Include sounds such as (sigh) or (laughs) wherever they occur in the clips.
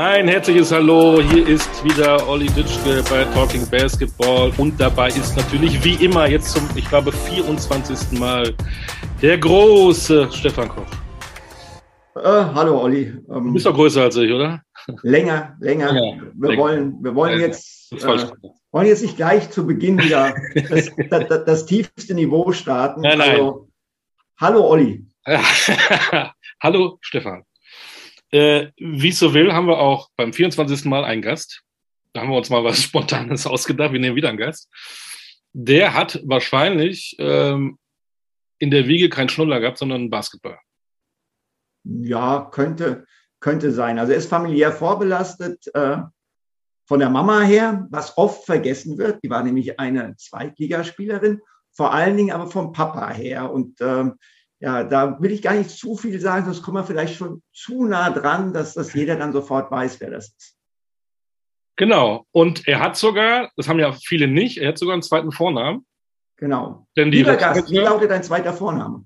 Ein herzliches Hallo, hier ist wieder Olli Ditschke bei Talking Basketball und dabei ist natürlich wie immer jetzt zum, ich glaube, 24. Mal der große Stefan Koch. Äh, hallo Olli. Ähm, du bist doch größer als ich, oder? Länger, länger. Ja, wir, länger. Wollen, wir wollen jetzt äh, wollen jetzt nicht gleich zu Beginn wieder das, (laughs) das, das, tiefste Niveau starten. Nein, nein. Also, hallo Olli. (laughs) hallo Stefan. Äh, wie es so will, haben wir auch beim 24. Mal einen Gast. Da haben wir uns mal was (laughs) Spontanes ausgedacht. Wir nehmen wieder einen Gast. Der hat wahrscheinlich ähm, in der Wiege keinen Schnuller gehabt, sondern Basketball. Ja, könnte, könnte sein. Also er ist familiär vorbelastet äh, von der Mama her, was oft vergessen wird. Die war nämlich eine Zweitligaspielerin, vor allen Dingen aber vom Papa her. Und ähm, ja, da will ich gar nicht zu viel sagen, sonst kommen wir vielleicht schon zu nah dran, dass das jeder dann sofort weiß, wer das ist. Genau. Und er hat sogar, das haben ja viele nicht, er hat sogar einen zweiten Vornamen. Genau. Denn die Lieber Gast, wie lautet dein zweiter Vorname?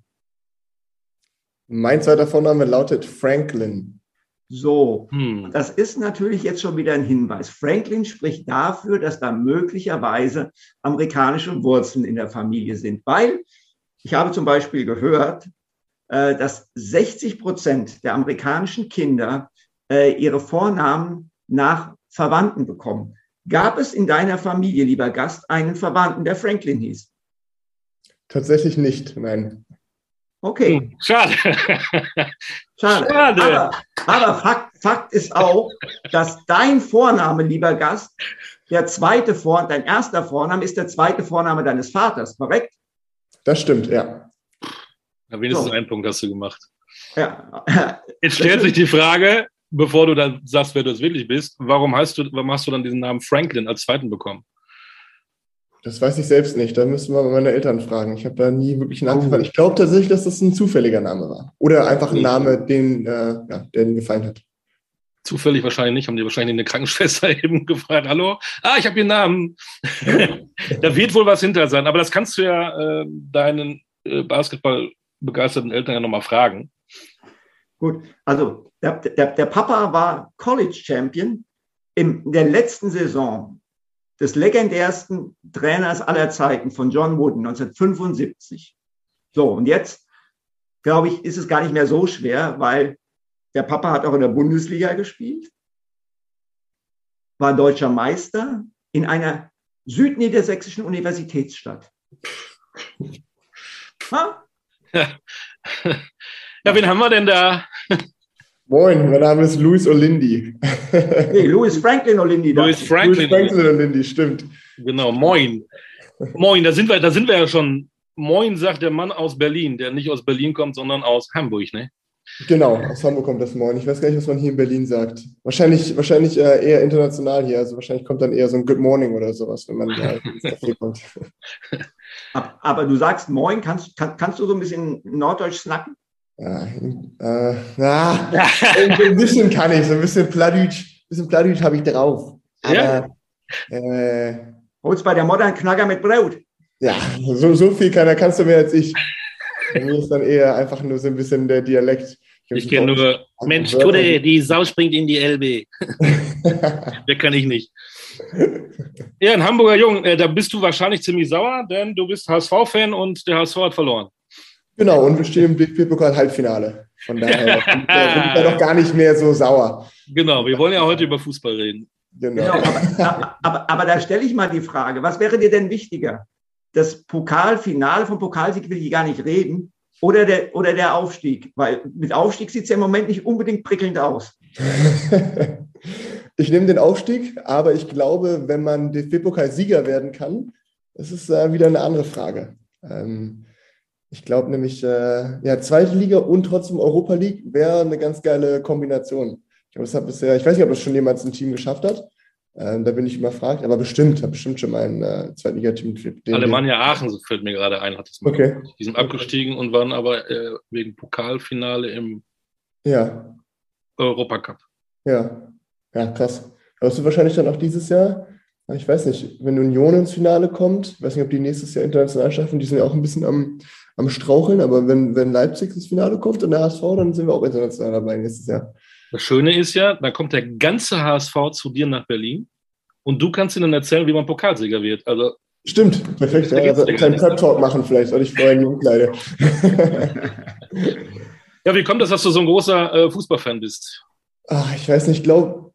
Mein zweiter Vorname lautet Franklin. So, hm. das ist natürlich jetzt schon wieder ein Hinweis. Franklin spricht dafür, dass da möglicherweise amerikanische Wurzeln in der Familie sind, weil ich habe zum Beispiel gehört, äh, dass 60 Prozent der amerikanischen Kinder äh, ihre Vornamen nach Verwandten bekommen. Gab es in deiner Familie, lieber Gast, einen Verwandten, der Franklin hieß? Tatsächlich nicht, nein. Okay. Hm, schade. Schade. Schade. Aber, aber Fakt, Fakt, ist auch, dass dein Vorname, lieber Gast, der zweite Vorname, dein erster Vorname ist der zweite Vorname deines Vaters, korrekt? Das stimmt, ja. ja wenigstens so. einen Punkt hast du gemacht. Ja. (laughs) Jetzt stellt sich die Frage, bevor du dann sagst, wer du es wirklich bist, warum hast du, warum hast du dann diesen Namen Franklin als zweiten bekommen? Das weiß ich selbst nicht. Da müssen wir meine Eltern fragen. Ich habe da nie wirklich einen Namen Ich glaube tatsächlich, dass das ein zufälliger Name war. Oder einfach ein Name, den, äh, ja, der ihnen gefallen hat. Zufällig wahrscheinlich nicht, haben die wahrscheinlich eine Krankenschwester (laughs) eben gefragt, hallo, ah, ich habe Ihren Namen. (laughs) da wird wohl was hinter sein, aber das kannst du ja äh, deinen äh, Basketball-begeisterten Eltern ja nochmal fragen. Gut, also der, der, der Papa war College-Champion in der letzten Saison des legendärsten Trainers aller Zeiten von John Wooden 1975. So, und jetzt, glaube ich, ist es gar nicht mehr so schwer, weil der Papa hat auch in der Bundesliga gespielt, war deutscher Meister in einer südniedersächsischen Universitätsstadt. Ha? Ja. ja, wen haben wir denn da? Moin, mein Name ist Louis Olindi. nee, Louis Franklin Olindi. Louis Franklin. Louis Franklin Olindi, stimmt. Genau, moin. Moin, da sind wir, da sind wir ja schon. Moin, sagt der Mann aus Berlin, der nicht aus Berlin kommt, sondern aus Hamburg, ne? Genau, aus Hamburg kommt das Moin. Ich weiß gar nicht, was man hier in Berlin sagt. Wahrscheinlich, wahrscheinlich äh, eher international hier. Also wahrscheinlich kommt dann eher so ein Good Morning oder sowas, wenn man da (laughs) Café kommt. Aber du sagst Moin, kannst, kann, kannst du so ein bisschen Norddeutsch snacken? Ja, äh, na, ein bisschen kann ich, so ein bisschen Pladütsch, bisschen Pladütsch habe ich drauf. Aber, ja. Äh, Holst bei der Modern Knacker mit Brot. Ja, so, so viel kann, kannst du mehr als ich. Bei mir ist dann eher einfach nur so ein bisschen der Dialekt. Ich, ich kenne nur, Mensch, Tudde, die Sau springt in die LB. Wer (laughs) kann ich nicht. Ja, ein Hamburger Jung, äh, da bist du wahrscheinlich ziemlich sauer, denn du bist HSV-Fan und der HSV hat verloren. Genau, und wir stehen im DFB-Pokal-Halbfinale. Von daher bin ich ja (laughs) doch gar nicht mehr so sauer. Genau, wir wollen ja heute über Fußball reden. Genau. genau aber, aber, aber, da stelle ich mal die Frage, was wäre dir denn wichtiger? Das Pokalfinale, vom Pokalsieg will ich gar nicht reden, oder der, oder der Aufstieg? Weil mit Aufstieg sieht es ja im Moment nicht unbedingt prickelnd aus. (laughs) ich nehme den Aufstieg, aber ich glaube, wenn man DFB-Pokal-Sieger werden kann, das ist äh, wieder eine andere Frage. Ähm, ich glaube nämlich, äh, ja, zweite Liga und trotzdem Europa League wäre eine ganz geile Kombination. Ich glaube, das hat bisher, ich weiß nicht, ob das schon jemals ein Team geschafft hat. Ähm, da bin ich überfragt, aber bestimmt, habe bestimmt schon mal ein äh, Zweitligateam. Alemannia Aachen, so fällt mir gerade ein, hat es mal okay. Gemacht. Die sind abgestiegen und waren aber äh, wegen Pokalfinale im ja. Europacup. Ja, ja, krass. Hast du wahrscheinlich dann auch dieses Jahr Ich weiß nicht, wenn Union ins Finale kommt, ich weiß nicht, ob die nächstes Jahr international schaffen, die sind ja auch ein bisschen am, am Straucheln, aber wenn, wenn Leipzig ins Finale kommt und der HSV, dann sind wir auch international dabei nächstes Jahr. Das Schöne ist ja, da kommt der ganze HSV zu dir nach Berlin und du kannst ihnen erzählen, wie man Pokalsieger wird. Also Stimmt, perfekt. Ja, also einen kleinen Prep-Talk machen vielleicht, weil ich in die Umkleide. (laughs) ja, wie kommt das, dass du so ein großer äh, Fußballfan bist? Ach, ich weiß nicht, ich glaube,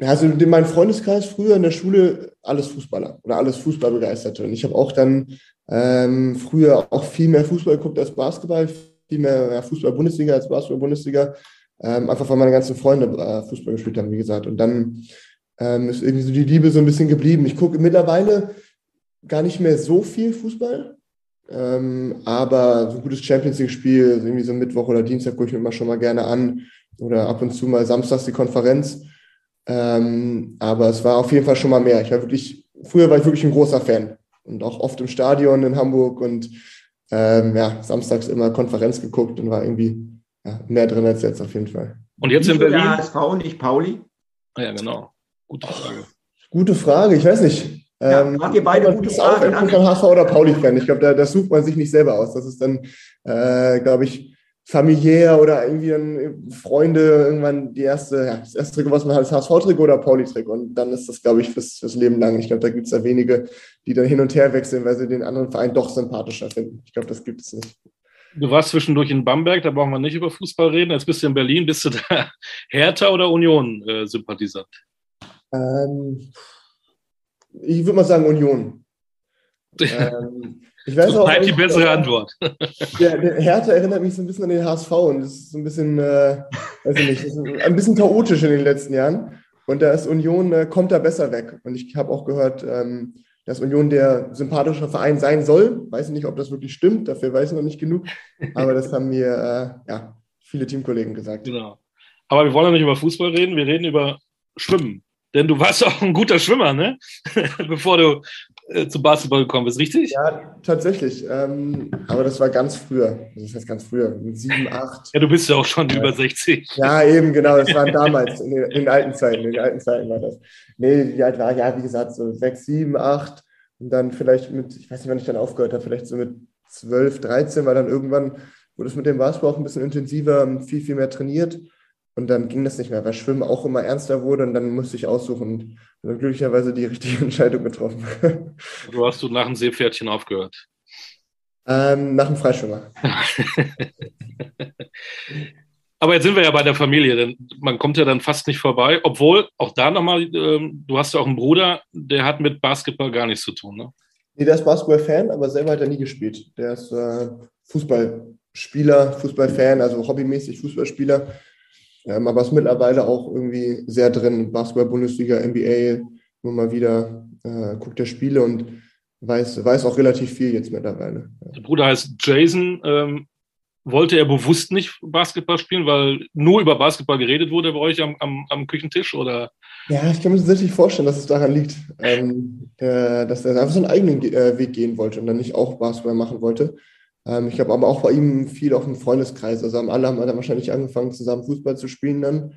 also in meinem Freundeskreis früher in der Schule alles Fußballer oder alles Fußballbegeisterte. Und ich habe auch dann ähm, früher auch viel mehr Fußball geguckt als Basketball, viel mehr ja, Fußball-Bundesliga als Basketball-Bundesliga. Ähm, einfach weil meine ganzen Freunde äh, Fußball gespielt haben, wie gesagt. Und dann ähm, ist irgendwie so die Liebe so ein bisschen geblieben. Ich gucke mittlerweile gar nicht mehr so viel Fußball, ähm, aber so ein gutes Champions League-Spiel, irgendwie so Mittwoch oder Dienstag gucke ich mir immer schon mal gerne an oder ab und zu mal samstags die Konferenz. Ähm, aber es war auf jeden Fall schon mal mehr. Ich war wirklich, früher war ich wirklich ein großer Fan und auch oft im Stadion in Hamburg und ähm, ja, samstags immer Konferenz geguckt und war irgendwie ja, mehr drin als jetzt auf jeden Fall. Und jetzt in Berlin? HSV, nicht Pauli? Ah ja, genau. Gute Frage. Gute Frage. Ich weiß nicht. Ja, ähm, habt ihr beide gute Fragen? Ich bin HSV oder Pauli-Fan. Ich glaube, da, das sucht man sich nicht selber aus. Das ist dann, äh, glaube ich, familiär oder irgendwie dann Freunde irgendwann die erste, ja, das erste Trikot, was man hat, ist HSV-Trikot oder Pauli-Trikot. Und dann ist das, glaube ich, fürs, fürs Leben lang. Ich glaube, da gibt es ja wenige, die dann hin und her wechseln, weil sie den anderen Verein doch sympathischer finden. Ich glaube, das gibt es nicht. Du warst zwischendurch in Bamberg, da brauchen wir nicht über Fußball reden. Jetzt bist du in Berlin. Bist du da (laughs) Hertha oder Union-Sympathisant? Äh, ähm, ich würde mal sagen Union. (laughs) ähm, ich weiß auch, bleibt die bessere Antwort. (laughs) Ja, der Hertha erinnert mich so ein bisschen an den HSV und das ist so ein bisschen, äh, weiß ich nicht, ein bisschen chaotisch in den letzten Jahren. Und da ist Union, äh, kommt da besser weg. Und ich habe auch gehört, ähm, dass Union der sympathische Verein sein soll. Weiß nicht, ob das wirklich stimmt, dafür weiß ich noch nicht genug. Aber das haben mir äh, ja, viele Teamkollegen gesagt. Genau. Aber wir wollen ja nicht über Fußball reden, wir reden über Schwimmen. Denn du warst (laughs) auch ein guter Schwimmer, ne? (laughs) Bevor du äh, zum Basketball gekommen bist, richtig? Ja, tatsächlich. Ähm, aber das war ganz früher. Das ist jetzt ganz früher, mit sieben, acht. Ja, du bist ja auch schon ja. über 60. Ja, eben, genau. Das war damals, in den, in den, alten Zeiten. In den alten Zeiten war das. Nee, wie alt war ich? Ja, wie gesagt, so sechs, sieben, acht. Und dann vielleicht mit, ich weiß nicht, wann ich dann aufgehört habe, vielleicht so mit zwölf, dreizehn, weil dann irgendwann wurde es mit dem Basketball auch ein bisschen intensiver, viel, viel mehr trainiert. Und dann ging das nicht mehr, weil Schwimmen auch immer ernster wurde und dann musste ich aussuchen und dann glücklicherweise die richtige (laughs) Entscheidung getroffen. (laughs) Du hast du nach dem Seepferdchen aufgehört? Ähm, nach dem Freischwimmer. (laughs) Aber jetzt sind wir ja bei der Familie, denn man kommt ja dann fast nicht vorbei, obwohl auch da nochmal, ähm, du hast ja auch einen Bruder, der hat mit Basketball gar nichts zu tun, ne? Nee, der ist Basketball-Fan, aber selber hat er nie gespielt. Der ist äh, Fußballspieler, Fußballfan, also hobbymäßig Fußballspieler ähm, aber ist mittlerweile auch irgendwie sehr drin. Basketball, Bundesliga, NBA, immer mal wieder äh, guckt er Spiele und weiß, weiß auch relativ viel jetzt mittlerweile. Der Bruder heißt Jason. Ähm, wollte er bewusst nicht Basketball spielen, weil nur über Basketball geredet wurde bei euch am, am, am Küchentisch? Oder? Ja, ich kann mir tatsächlich vorstellen, dass es daran liegt, ähm, äh, dass er einfach so einen eigenen äh, Weg gehen wollte und dann nicht auch Basketball machen wollte. Ähm, ich habe aber auch bei ihm viel auch im Freundeskreis. Also alle haben dann wahrscheinlich angefangen, zusammen Fußball zu spielen dann.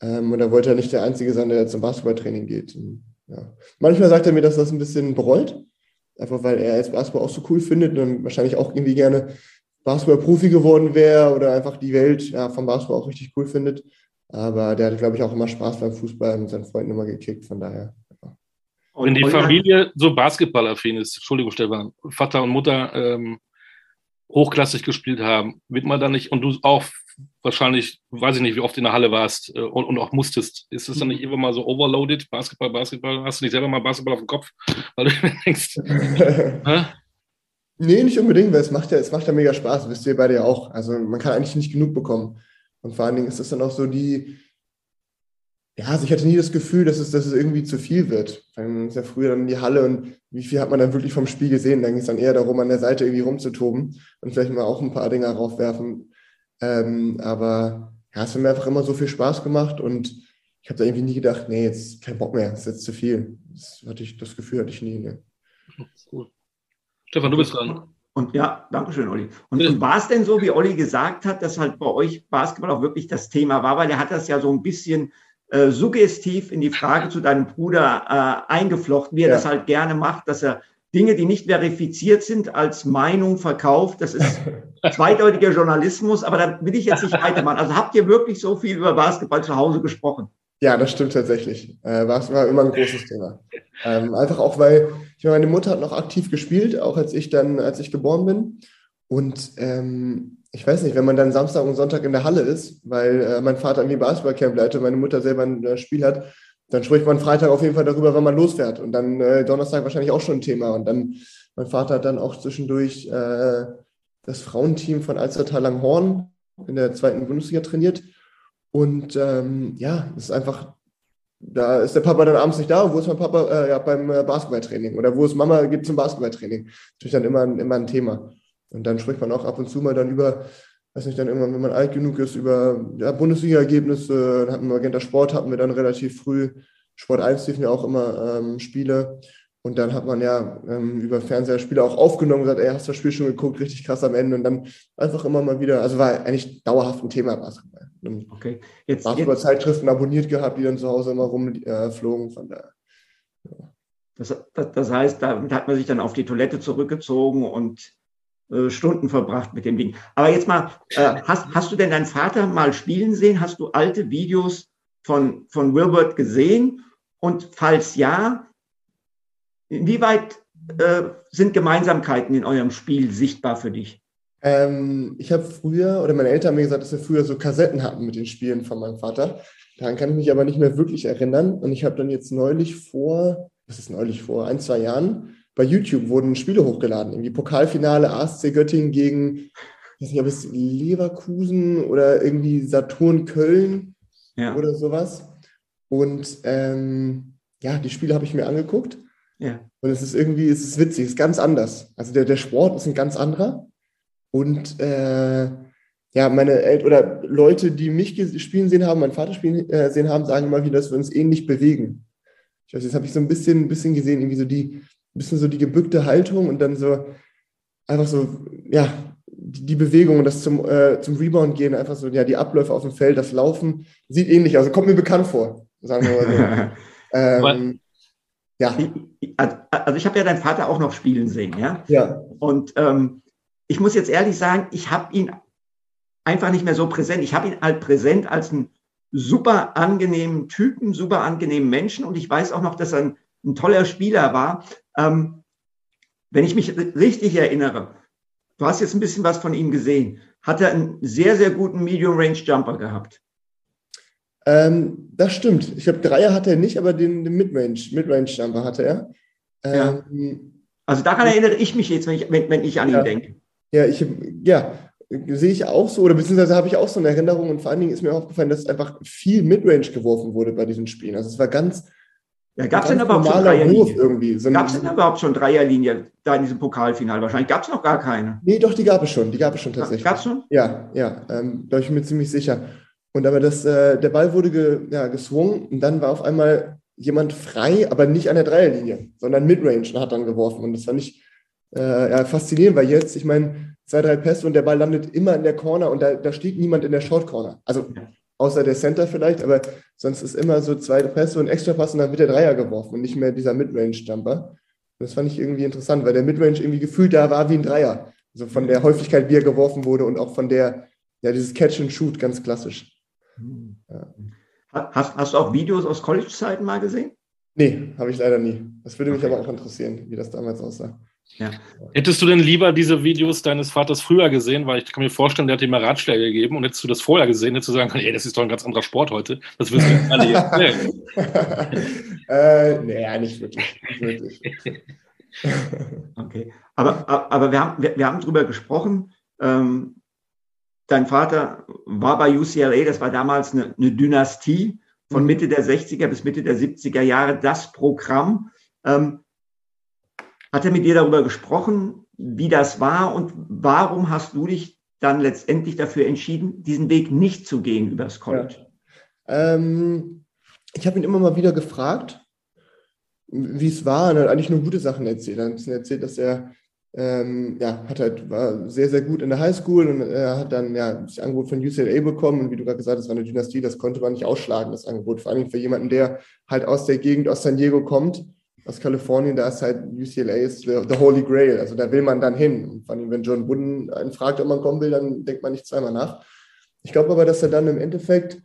Ähm, und da wollte er nicht der Einzige sein, der zum Basketballtraining geht. Und, ja. Manchmal sagt er mir, dass das ein bisschen bereut. Einfach weil er jetzt Basketball auch so cool findet und wahrscheinlich auch irgendwie gerne Basketball-Profi geworden wäre oder einfach die Welt ja, vom Basketball auch richtig cool findet. Aber der hat, glaube ich, auch immer Spaß beim Fußball und mit seinen Freunden immer gekickt. Von daher. Ja. Wenn die Familie so basketballaffin ist, Entschuldigung, Stefan, Vater und Mutter ähm, hochklassig gespielt haben, wird man dann nicht, und du auch wahrscheinlich, weiß ich nicht, wie oft in der Halle warst äh, und, und, auch musstest, ist es dann nicht immer mal so overloaded, Basketball, Basketball, hast du nicht selber mal Basketball auf dem Kopf, weil du (laughs) denkst, (laughs) Nee, nicht unbedingt, weil es macht ja, es macht ja mega Spaß, wisst ihr beide ja auch. Also man kann eigentlich nicht genug bekommen. Und vor allen Dingen ist es dann auch so die, ja, also ich hatte nie das Gefühl, dass es, dass es irgendwie zu viel wird. Dann ist ja früher dann in die Halle und wie viel hat man dann wirklich vom Spiel gesehen? Dann ging es dann eher darum, an der Seite irgendwie rumzutoben und vielleicht mal auch ein paar Dinger raufwerfen. Ähm, aber ja, es hat mir einfach immer so viel Spaß gemacht und ich habe da irgendwie nie gedacht, nee, jetzt kein Bock mehr, das ist jetzt zu viel. Das, hatte ich, das Gefühl hatte ich nie. Ne. Cool. Stefan, du bist dran. Und ja, danke schön, Olli. Und, und war es denn so, wie Olli gesagt hat, dass halt bei euch Basketball auch wirklich das Thema war, weil er hat das ja so ein bisschen äh, suggestiv in die Frage zu deinem Bruder äh, eingeflochten, wie er ja. das halt gerne macht, dass er Dinge, die nicht verifiziert sind, als Meinung verkauft. Das ist (laughs) zweideutiger Journalismus, aber da will ich jetzt nicht weitermachen. Also habt ihr wirklich so viel über Basketball zu Hause gesprochen? Ja, das stimmt tatsächlich. Äh, war, immer ein großes Thema. Ähm, einfach auch, weil ich meine, meine Mutter hat noch aktiv gespielt, auch als ich dann, als ich geboren bin. Und ähm, ich weiß nicht, wenn man dann Samstag und Sonntag in der Halle ist, weil äh, mein Vater irgendwie Basketballcamp leitet, meine Mutter selber ein äh, Spiel hat, dann spricht man Freitag auf jeden Fall darüber, wann man losfährt. Und dann äh, Donnerstag wahrscheinlich auch schon ein Thema. Und dann, mein Vater hat dann auch zwischendurch äh, das Frauenteam von Alstertal Langhorn in der zweiten Bundesliga trainiert. Und ähm, ja, es ist einfach, da ist der Papa dann abends nicht da. Wo ist mein Papa? Äh, ja, beim äh, Basketballtraining. Oder wo ist Mama? Geht zum Basketballtraining. Natürlich dann immer, immer ein Thema. Und dann spricht man auch ab und zu mal dann über, weiß nicht, dann irgendwann, wenn man alt genug ist, über ja, Bundesliga-Ergebnisse. Hatten Magenta Sport hatten wir dann relativ früh. Sport 1 liefen ja auch immer ähm, Spiele. Und dann hat man ja ähm, über Fernseher Spiele auch aufgenommen und gesagt, ey, hast du das Spiel schon geguckt, richtig krass am Ende. Und dann einfach immer mal wieder, also war eigentlich dauerhaft ein Thema Basketball. Und okay. Jetzt, Basketball-Zeitschriften abonniert gehabt, die dann zu Hause immer rumflogen. Äh, von der, ja. das, das, das heißt, da hat man sich dann auf die Toilette zurückgezogen und äh, Stunden verbracht mit dem Ding. Aber jetzt mal, äh, hast, hast du denn deinen Vater mal spielen sehen? Hast du alte Videos von, von Wilbert gesehen? Und falls ja, inwieweit äh, sind Gemeinsamkeiten in eurem Spiel sichtbar für dich? Ähm, ich habe früher, oder meine Eltern haben mir gesagt, dass wir früher so Kassetten hatten mit den Spielen von meinem Vater. Daran kann ich mich aber nicht mehr wirklich erinnern. Und ich habe dann jetzt neulich vor, was ist neulich vor, ein, zwei Jahren, bei YouTube wurden Spiele hochgeladen. Irgendwie Pokalfinale ASC Göttingen gegen, ich weiß nicht, ob es Leverkusen oder irgendwie Saturn Köln ja. oder sowas. Und ähm, ja, die Spiele habe ich mir angeguckt. Ja. Und es ist irgendwie, es ist witzig, es ist ganz anders. Also der, der Sport ist ein ganz anderer. Und äh, ja, meine Eltern oder Leute, die mich spielen sehen haben, meinen Vater spielen äh, sehen haben, sagen immer wieder, dass wir uns ähnlich bewegen. Ich weiß, jetzt habe ich so ein bisschen, ein bisschen gesehen, irgendwie so die, ein bisschen so die gebückte Haltung und dann so einfach so, ja, die, die Bewegung und das zum, äh, zum Rebound gehen, einfach so, ja, die Abläufe auf dem Feld, das Laufen, sieht ähnlich, also kommt mir bekannt vor, sagen wir mal so. (laughs) ähm, ja. Also ich habe ja deinen Vater auch noch spielen sehen, ja. Ja. Und ähm, ich muss jetzt ehrlich sagen, ich habe ihn einfach nicht mehr so präsent. Ich habe ihn halt präsent als einen super angenehmen Typen, super angenehmen Menschen und ich weiß auch noch, dass er ein, ein toller Spieler war. Ähm, wenn ich mich richtig erinnere, du hast jetzt ein bisschen was von ihm gesehen, hat er einen sehr, sehr guten Medium-Range-Jumper gehabt. Ähm, das stimmt. Ich glaube, Dreier hatte er nicht, aber den, den Midrange, hatte er. Ähm, ja. Also daran erinnere ich mich jetzt, wenn ich, wenn, wenn ich an ja. ihn denke. Ja, ich, ja, sehe ich auch so, oder beziehungsweise habe ich auch so eine Erinnerung und vor allen Dingen ist mir aufgefallen, dass einfach viel Midrange geworfen wurde bei diesen Spielen. Also es war ganz, ja, gab es denn überhaupt schon Dreierlinie? Irgendwie. So gab es denn überhaupt schon Dreierlinie da in diesem Pokalfinal? Wahrscheinlich gab es noch gar keine. Nee, doch, die gab es schon. Die gab es schon tatsächlich. Gab es schon? Ja, ja. Ähm, da bin ich mir ziemlich sicher. Und aber das, äh, der Ball wurde ge, ja, geswungen und dann war auf einmal jemand frei, aber nicht an der Dreierlinie, sondern Midrange und hat dann geworfen. Und das fand ich äh, ja, faszinierend, weil jetzt, ich meine, zwei, drei Pässe und der Ball landet immer in der Corner und da, da steht niemand in der Short Corner. Also außer der Center vielleicht, aber sonst ist immer so zwei Pässe und extra Pass und dann wird der Dreier geworfen und nicht mehr dieser Midrange-Jumper. Das fand ich irgendwie interessant, weil der Midrange irgendwie gefühlt da war wie ein Dreier. Also von der Häufigkeit, wie er geworfen wurde und auch von der, ja, dieses Catch and Shoot ganz klassisch. Hast, hast du auch Videos aus College-Zeiten mal gesehen? Nee, habe ich leider nie. Das würde mich okay. aber auch interessieren, wie das damals aussah. Ja. Hättest du denn lieber diese Videos deines Vaters früher gesehen? Weil ich kann mir vorstellen, der hat dir mal Ratschläge gegeben und hättest du das vorher gesehen, hättest du sagen können, ey, das ist doch ein ganz anderer Sport heute. Das wirst du alle jetzt (laughs) erzählen. äh, naja, nicht wirklich. Nicht wirklich. okay. Aber, aber wir, haben, wir, wir haben drüber gesprochen. Ähm, dein Vater war bei UCLA, das war damals eine, eine Dynastie von mhm. Mitte der 60er bis Mitte der 70er Jahre, das Programm. Ähm, hat er mit dir darüber gesprochen, wie das war und warum hast du dich dann letztendlich dafür entschieden, diesen Weg nicht zu gehen übers College? Ja. Ähm, ich habe ihn immer mal wieder gefragt, wie es war, und er hat eigentlich nur gute Sachen erzählt. Er hat erzählt, dass er ähm, ja, hat halt, war sehr, sehr gut in der Highschool und er hat dann ja das Angebot von UCLA bekommen. Und wie du gerade gesagt hast, war eine Dynastie, das konnte man nicht ausschlagen, das Angebot. Vor allem für jemanden, der halt aus der Gegend, aus San Diego kommt, aus Kalifornien, da ist halt UCLA ist the, the Holy Grail. Also da will man dann hin. Und vor allem, wenn John Wooden einen fragt, ob man kommen will, dann denkt man nicht zweimal nach. Ich glaube aber, dass er dann im Endeffekt,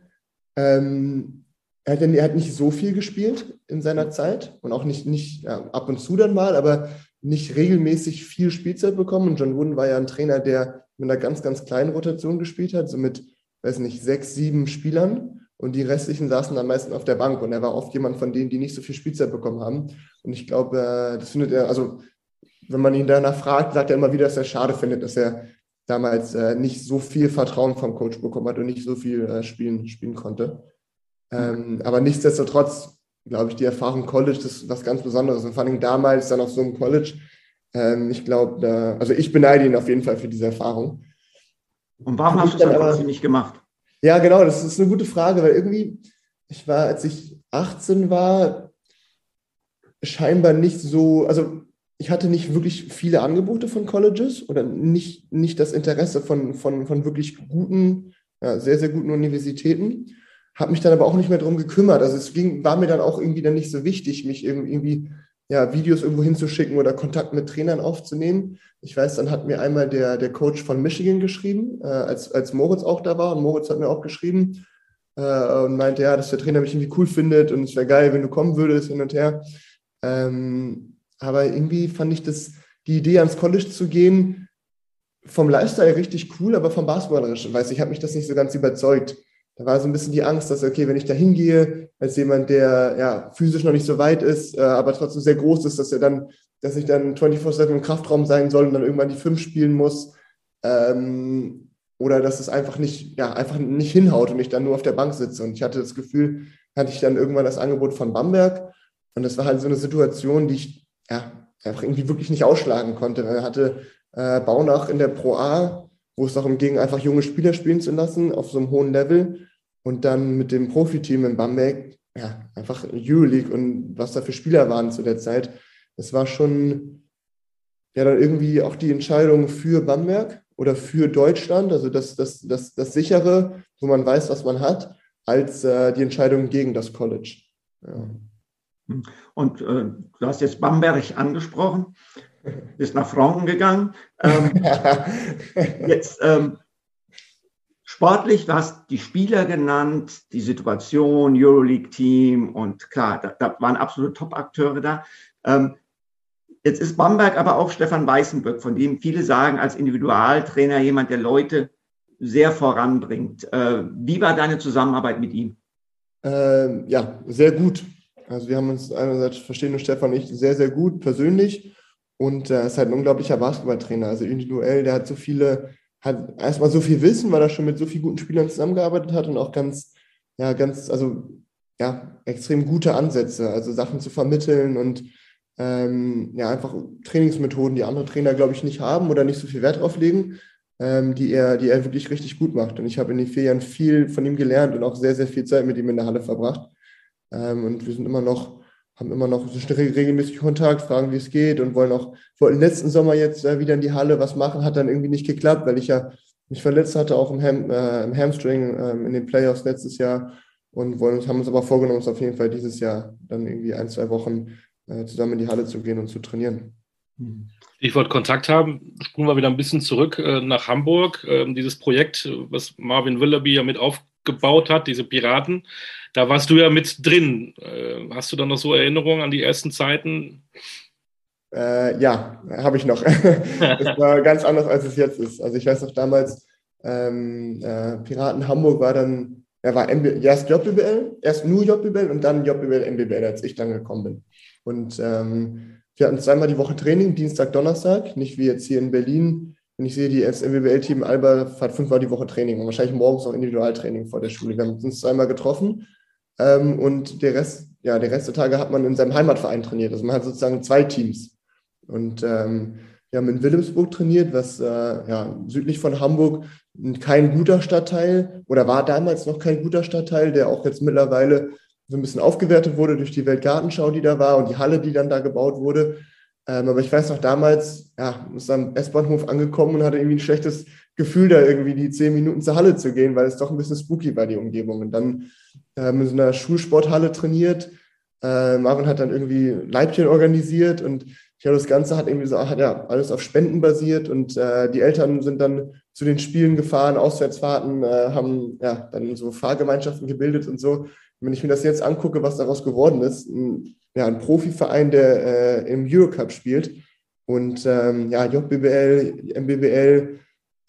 ähm, er, hat, er hat nicht so viel gespielt in seiner Zeit und auch nicht, nicht ja, ab und zu dann mal, aber nicht regelmäßig viel Spielzeit bekommen. Und John Wooden war ja ein Trainer, der mit einer ganz, ganz kleinen Rotation gespielt hat, so mit, weiß nicht, sechs, sieben Spielern. Und die restlichen saßen am meisten auf der Bank. Und er war oft jemand von denen, die nicht so viel Spielzeit bekommen haben. Und ich glaube, äh, das findet er, also wenn man ihn danach fragt, sagt er immer wieder, dass er schade findet, dass er damals äh, nicht so viel Vertrauen vom Coach bekommen hat und nicht so viel äh, spielen, spielen konnte. Ähm, aber nichtsdestotrotz glaube ich, die Erfahrung College, das ist was ganz Besonderes. Und vor allem damals dann auf so einem College. Ähm, ich glaube, also ich beneide ihn auf jeden Fall für diese Erfahrung. Und warum hast du es dann trotzdem nicht gemacht? Ja, genau, das ist eine gute Frage, weil irgendwie, ich war, als ich 18 war, scheinbar nicht so, also ich hatte nicht wirklich viele Angebote von Colleges oder nicht, nicht das Interesse von, von, von wirklich guten, ja, sehr, sehr guten Universitäten habe mich dann aber auch nicht mehr darum gekümmert. Also es ging, war mir dann auch irgendwie dann nicht so wichtig, mich irgendwie ja, Videos irgendwo hinzuschicken oder Kontakt mit Trainern aufzunehmen. Ich weiß, dann hat mir einmal der, der Coach von Michigan geschrieben, äh, als, als Moritz auch da war. Und Moritz hat mir auch geschrieben äh, und meinte, ja, dass der Trainer mich irgendwie cool findet und es wäre geil, wenn du kommen würdest, hin und her. Ähm, aber irgendwie fand ich das, die Idee, ans College zu gehen, vom Lifestyle richtig cool, aber vom Basketballerischen, weiß ich, habe mich das nicht so ganz überzeugt da war so ein bisschen die Angst, dass, okay, wenn ich da hingehe, als jemand, der ja physisch noch nicht so weit ist, äh, aber trotzdem sehr groß ist, dass er dann, dass ich dann 24-7 im Kraftraum sein soll und dann irgendwann die fünf spielen muss. Ähm, oder dass es einfach nicht, ja, einfach nicht hinhaut und ich dann nur auf der Bank sitze. Und ich hatte das Gefühl, hatte ich dann irgendwann das Angebot von Bamberg. Und das war halt so eine Situation, die ich ja, einfach irgendwie wirklich nicht ausschlagen konnte. Er hatte äh, Baunach in der Pro A, wo es darum ging, einfach junge Spieler spielen zu lassen auf so einem hohen Level und dann mit dem Profiteam in Bamberg, ja, einfach Euroleague und was da für Spieler waren zu der Zeit. Es war schon ja dann irgendwie auch die Entscheidung für Bamberg oder für Deutschland, also das, das, das, das sichere, wo man weiß, was man hat, als äh, die Entscheidung gegen das College. Ja. Und äh, du hast jetzt Bamberg angesprochen, bist nach Franken gegangen. Ähm, (laughs) jetzt ähm, Sportlich, du hast die Spieler genannt, die Situation, Euroleague-Team und klar, da, da waren absolute Top-Akteure da. Ähm, jetzt ist Bamberg aber auch Stefan Weißenböck, von dem viele sagen, als Individualtrainer jemand, der Leute sehr voranbringt. Äh, wie war deine Zusammenarbeit mit ihm? Ähm, ja, sehr gut. Also wir haben uns einerseits verstehen Stefan und ich sehr, sehr gut persönlich und er äh, ist halt ein unglaublicher Basketballtrainer. Also individuell, der hat so viele hat erstmal so viel Wissen, weil er schon mit so vielen guten Spielern zusammengearbeitet hat und auch ganz, ja, ganz, also ja, extrem gute Ansätze, also Sachen zu vermitteln und ähm, ja, einfach Trainingsmethoden, die andere Trainer, glaube ich, nicht haben oder nicht so viel Wert drauf legen, ähm, die, er, die er wirklich richtig gut macht. Und ich habe in den vier Jahren viel von ihm gelernt und auch sehr, sehr viel Zeit mit ihm in der Halle verbracht. Ähm, und wir sind immer noch haben immer noch regelmäßig Kontakt, fragen, wie es geht und wollen auch, wollten letzten Sommer jetzt äh, wieder in die Halle was machen, hat dann irgendwie nicht geklappt, weil ich ja mich verletzt hatte, auch im, Ham, äh, im Hamstring äh, in den Playoffs letztes Jahr und wollen, haben uns aber vorgenommen, uns auf jeden Fall dieses Jahr dann irgendwie ein, zwei Wochen äh, zusammen in die Halle zu gehen und zu trainieren. Ich wollte Kontakt haben, spulen wir wieder ein bisschen zurück äh, nach Hamburg. Ähm, dieses Projekt, was Marvin Willoughby ja mit aufgebaut hat, diese Piraten, da warst du ja mit drin. Äh, hast du dann noch so Erinnerungen an die ersten Zeiten? Äh, ja, habe ich noch. (laughs) das war ganz anders, als es jetzt ist. Also ich weiß noch damals, ähm, äh, Piraten Hamburg war dann, er war MB, erst JBL, erst nur JBL und dann JBL, MBBL, als ich dann gekommen bin. Und ähm, wir hatten zweimal die Woche Training, Dienstag, Donnerstag, nicht wie jetzt hier in Berlin. Wenn ich sehe, die MBBL-Team Alba hat fünfmal die Woche Training und wahrscheinlich morgens noch Individualtraining vor der Schule. Wir haben uns zweimal getroffen ähm, und der Rest, ja, der Rest der Tage hat man in seinem Heimatverein trainiert. Also man hat sozusagen zwei Teams. Und ähm, wir haben in Wilhelmsburg trainiert, was äh, ja, südlich von Hamburg kein guter Stadtteil oder war damals noch kein guter Stadtteil, der auch jetzt mittlerweile so ein bisschen aufgewertet wurde durch die Weltgartenschau, die da war und die Halle, die dann da gebaut wurde. Ähm, aber ich weiß noch damals, ja, ist am S-Bahnhof angekommen und hatte irgendwie ein schlechtes Gefühl, da irgendwie die zehn Minuten zur Halle zu gehen, weil es doch ein bisschen spooky war, die Umgebung. Und dann ähm, in so einer Schulsporthalle trainiert. Äh, Marvin hat dann irgendwie Leibchen organisiert und ich glaube, das Ganze hat irgendwie so, hat ja alles auf Spenden basiert und äh, die Eltern sind dann zu den Spielen gefahren, Auswärtsfahrten, äh, haben ja dann so Fahrgemeinschaften gebildet und so. wenn ich mir das jetzt angucke, was daraus geworden ist, ein, ja, ein Profiverein, der äh, im Eurocup spielt und ähm, ja, JBBL, MBBL,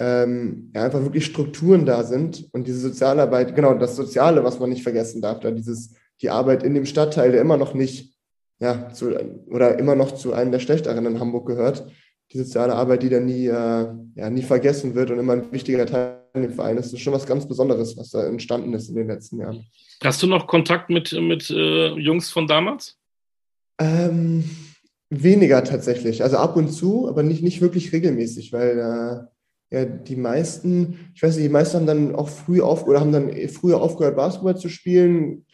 ähm, ja, einfach wirklich Strukturen da sind und diese Sozialarbeit, genau, das Soziale, was man nicht vergessen darf, da dieses, die Arbeit in dem Stadtteil, der immer noch nicht ja, zu, oder immer noch zu einem der schlechteren in Hamburg gehört. Die soziale Arbeit, die dann nie, äh, ja, nie vergessen wird und immer ein wichtiger Teil dem Verein ist. Das ist schon was ganz Besonderes, was da entstanden ist in den letzten Jahren. Hast du noch Kontakt mit, mit äh, Jungs von damals? Ähm, weniger tatsächlich. Also ab und zu, aber nicht, nicht wirklich regelmäßig, weil äh, ja, die meisten, ich weiß nicht, die meisten haben dann auch früh auf oder haben dann früher aufgehört, Basketball zu spielen,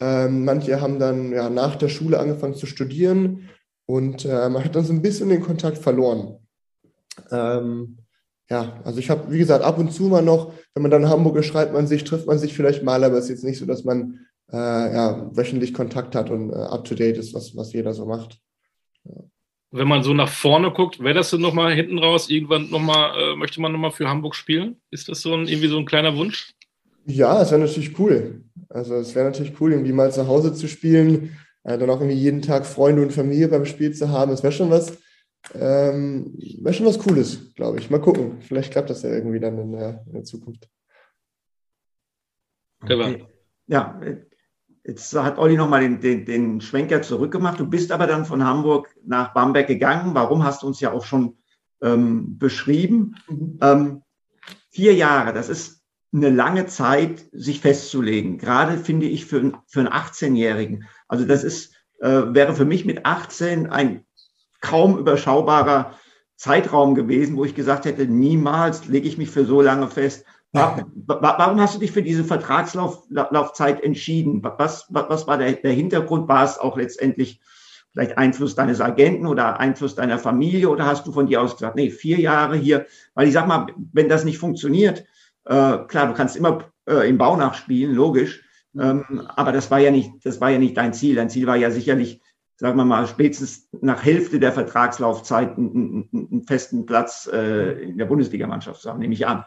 ähm, manche haben dann ja, nach der Schule angefangen zu studieren und äh, man hat dann so ein bisschen den Kontakt verloren. Ähm, ja, also ich habe, wie gesagt, ab und zu mal noch, wenn man dann Hamburg ist, schreibt man sich, trifft man sich vielleicht mal, aber es ist jetzt nicht so, dass man äh, ja, wöchentlich Kontakt hat und äh, up-to-date ist, was, was jeder so macht. Ja. Wenn man so nach vorne guckt, wäre das denn nochmal hinten raus, irgendwann nochmal, äh, möchte man nochmal für Hamburg spielen? Ist das so ein, irgendwie so ein kleiner Wunsch? Ja, es wäre natürlich cool. Also es wäre natürlich cool, irgendwie mal zu Hause zu spielen, äh, dann auch irgendwie jeden Tag Freunde und Familie beim Spiel zu haben. Es wäre schon was, ähm, wäre schon was Cooles, glaube ich. Mal gucken. Vielleicht klappt das ja irgendwie dann in der, in der Zukunft. Okay. Ja, jetzt hat Olli nochmal den, den, den Schwenker zurückgemacht. Du bist aber dann von Hamburg nach Bamberg gegangen. Warum hast du uns ja auch schon ähm, beschrieben? Mhm. Ähm, vier Jahre, das ist eine lange Zeit, sich festzulegen. Gerade finde ich für, für einen 18-Jährigen. Also das ist, äh, wäre für mich mit 18 ein kaum überschaubarer Zeitraum gewesen, wo ich gesagt hätte, niemals lege ich mich für so lange fest. Warum hast du dich für diese Vertragslaufzeit entschieden? Was, was war der, der Hintergrund? War es auch letztendlich vielleicht Einfluss deines Agenten oder Einfluss deiner Familie oder hast du von dir aus gesagt, nee, vier Jahre hier? Weil ich sag mal, wenn das nicht funktioniert, äh, klar, du kannst immer äh, im Bau nachspielen, logisch. Ähm, aber das war ja nicht, das war ja nicht dein Ziel. Dein Ziel war ja sicherlich, sagen wir mal, spätestens nach Hälfte der Vertragslaufzeit einen, einen festen Platz äh, in der Bundesligamannschaft zu haben, nehme ich an.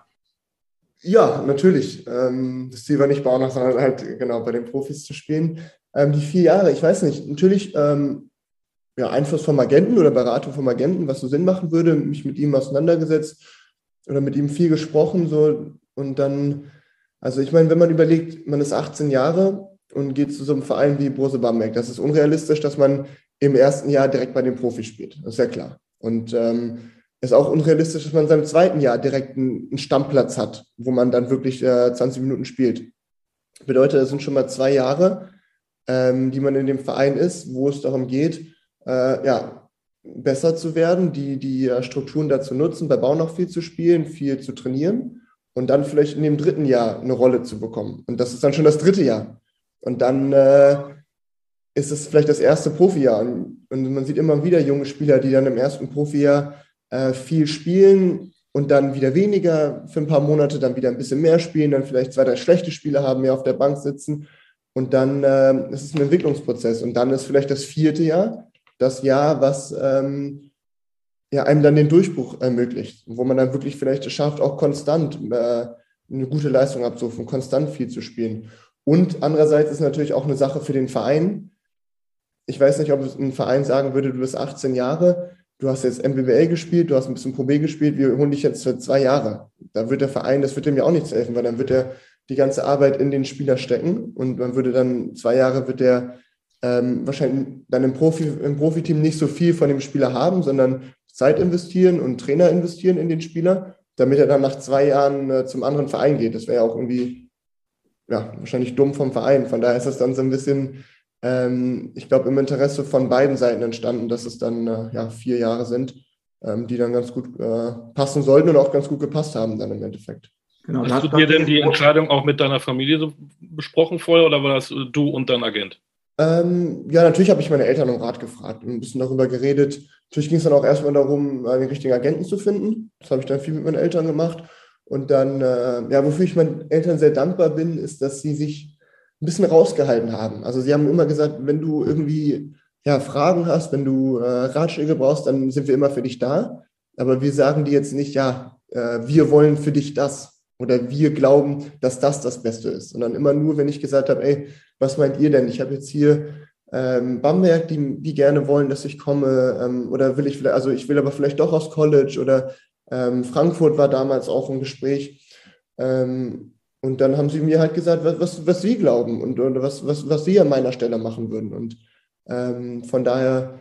Ja, natürlich. Ähm, das Ziel war nicht nach, sondern halt genau bei den Profis zu spielen. Ähm, die vier Jahre, ich weiß nicht, natürlich ähm, ja, Einfluss vom Agenten oder Beratung vom Agenten, was so Sinn machen würde, mich mit ihm auseinandergesetzt oder mit ihm viel gesprochen, so und dann, also ich meine, wenn man überlegt, man ist 18 Jahre und geht zu so einem Verein wie Brose Bamberg, das ist unrealistisch, dass man im ersten Jahr direkt bei den Profis spielt. Das ist ja klar. Und ähm, ist auch unrealistisch, dass man in seinem zweiten Jahr direkt einen, Stammplatz hat, wo man dann wirklich äh, 20 Minuten spielt. Bedeutet, das sind schon mal zwei Jahre, ähm, die man in dem Verein ist, wo es darum geht, äh, ja, besser zu werden, die, die äh, Strukturen dazu nutzen, bei Bau noch viel zu spielen, viel zu trainieren und dann vielleicht in dem dritten Jahr eine Rolle zu bekommen. Und das ist dann schon das dritte Jahr. Und dann äh, ist es vielleicht das erste Profijahr. Und, und, man sieht immer wieder junge Spieler, die dann im ersten Profijahr äh, viel spielen und dann wieder weniger für ein paar Monate, dann wieder ein bisschen mehr spielen, dann vielleicht zwei, drei schlechte Spiele haben, mehr auf der Bank sitzen. Und dann äh, ist es ein Entwicklungsprozess. Und dann ist vielleicht das vierte Jahr das Jahr, was ähm, ja, einem dann den Durchbruch ermöglicht, wo man dann wirklich vielleicht es schafft, auch konstant äh, eine gute Leistung abzurufen, konstant viel zu spielen. Und andererseits ist natürlich auch eine Sache für den Verein. Ich weiß nicht, ob ein Verein sagen würde, du bist 18 Jahre, du hast jetzt MBBL gespielt, du hast ein bisschen Pro B gespielt, wir holen dich jetzt für zwei Jahre. Da wird der Verein, das wird dem ja auch nichts helfen, weil dann wird er die ganze Arbeit in den Spieler stecken und man würde dann zwei Jahre wird der ähm, wahrscheinlich dann im, Profi, im Profiteam nicht so viel von dem Spieler haben, sondern Zeit investieren und Trainer investieren in den Spieler, damit er dann nach zwei Jahren äh, zum anderen Verein geht. Das wäre ja auch irgendwie, ja, wahrscheinlich dumm vom Verein. Von daher ist das dann so ein bisschen, ähm, ich glaube, im Interesse von beiden Seiten entstanden, dass es dann äh, ja, vier Jahre sind, ähm, die dann ganz gut äh, passen sollten und auch ganz gut gepasst haben dann im Endeffekt. Genau, Hast du dir denn die Entscheidung auch mit deiner Familie so besprochen vorher oder war das du und dein Agent? Ähm, ja, natürlich habe ich meine Eltern um Rat gefragt und ein bisschen darüber geredet. Natürlich ging es dann auch erstmal darum, einen richtigen Agenten zu finden. Das habe ich dann viel mit meinen Eltern gemacht. Und dann, äh, ja, wofür ich meinen Eltern sehr dankbar bin, ist, dass sie sich ein bisschen rausgehalten haben. Also sie haben immer gesagt, wenn du irgendwie ja, Fragen hast, wenn du äh, Ratschläge brauchst, dann sind wir immer für dich da. Aber wir sagen dir jetzt nicht, ja, äh, wir wollen für dich das oder wir glauben, dass das das Beste ist, sondern immer nur, wenn ich gesagt habe, ey, was meint ihr denn? Ich habe jetzt hier ähm, Bamberg, die, die gerne wollen, dass ich komme, ähm, oder will ich vielleicht, also ich will aber vielleicht doch aus College oder ähm, Frankfurt war damals auch ein Gespräch. Ähm, und dann haben sie mir halt gesagt, was, was, was sie glauben und, und was, was, was sie an meiner Stelle machen würden. Und ähm, von daher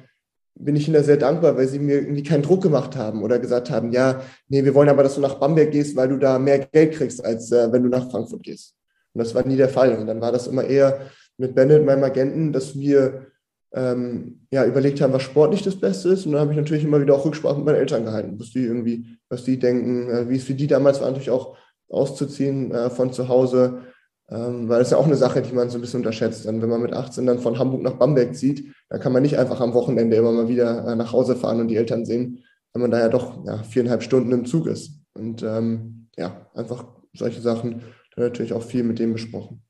bin ich ihnen da sehr dankbar, weil sie mir irgendwie keinen Druck gemacht haben oder gesagt haben, ja, nee, wir wollen aber, dass du nach Bamberg gehst, weil du da mehr Geld kriegst, als äh, wenn du nach Frankfurt gehst. Und das war nie der Fall. Und dann war das immer eher mit Bennett, meinem Agenten, dass wir ähm, ja, überlegt haben, was sportlich das Beste ist. Und dann habe ich natürlich immer wieder auch Rücksprache mit meinen Eltern gehalten, was die irgendwie, was die denken, äh, wie es für die damals war, natürlich auch auszuziehen äh, von zu Hause. Ähm, weil das ist ja auch eine Sache, die man so ein bisschen unterschätzt. Dann, wenn man mit 18 dann von Hamburg nach Bamberg zieht, dann kann man nicht einfach am Wochenende immer mal wieder äh, nach Hause fahren und die Eltern sehen, wenn man da ja doch ja, viereinhalb Stunden im Zug ist. Und ähm, ja, einfach solche Sachen, dann natürlich auch viel mit dem besprochen.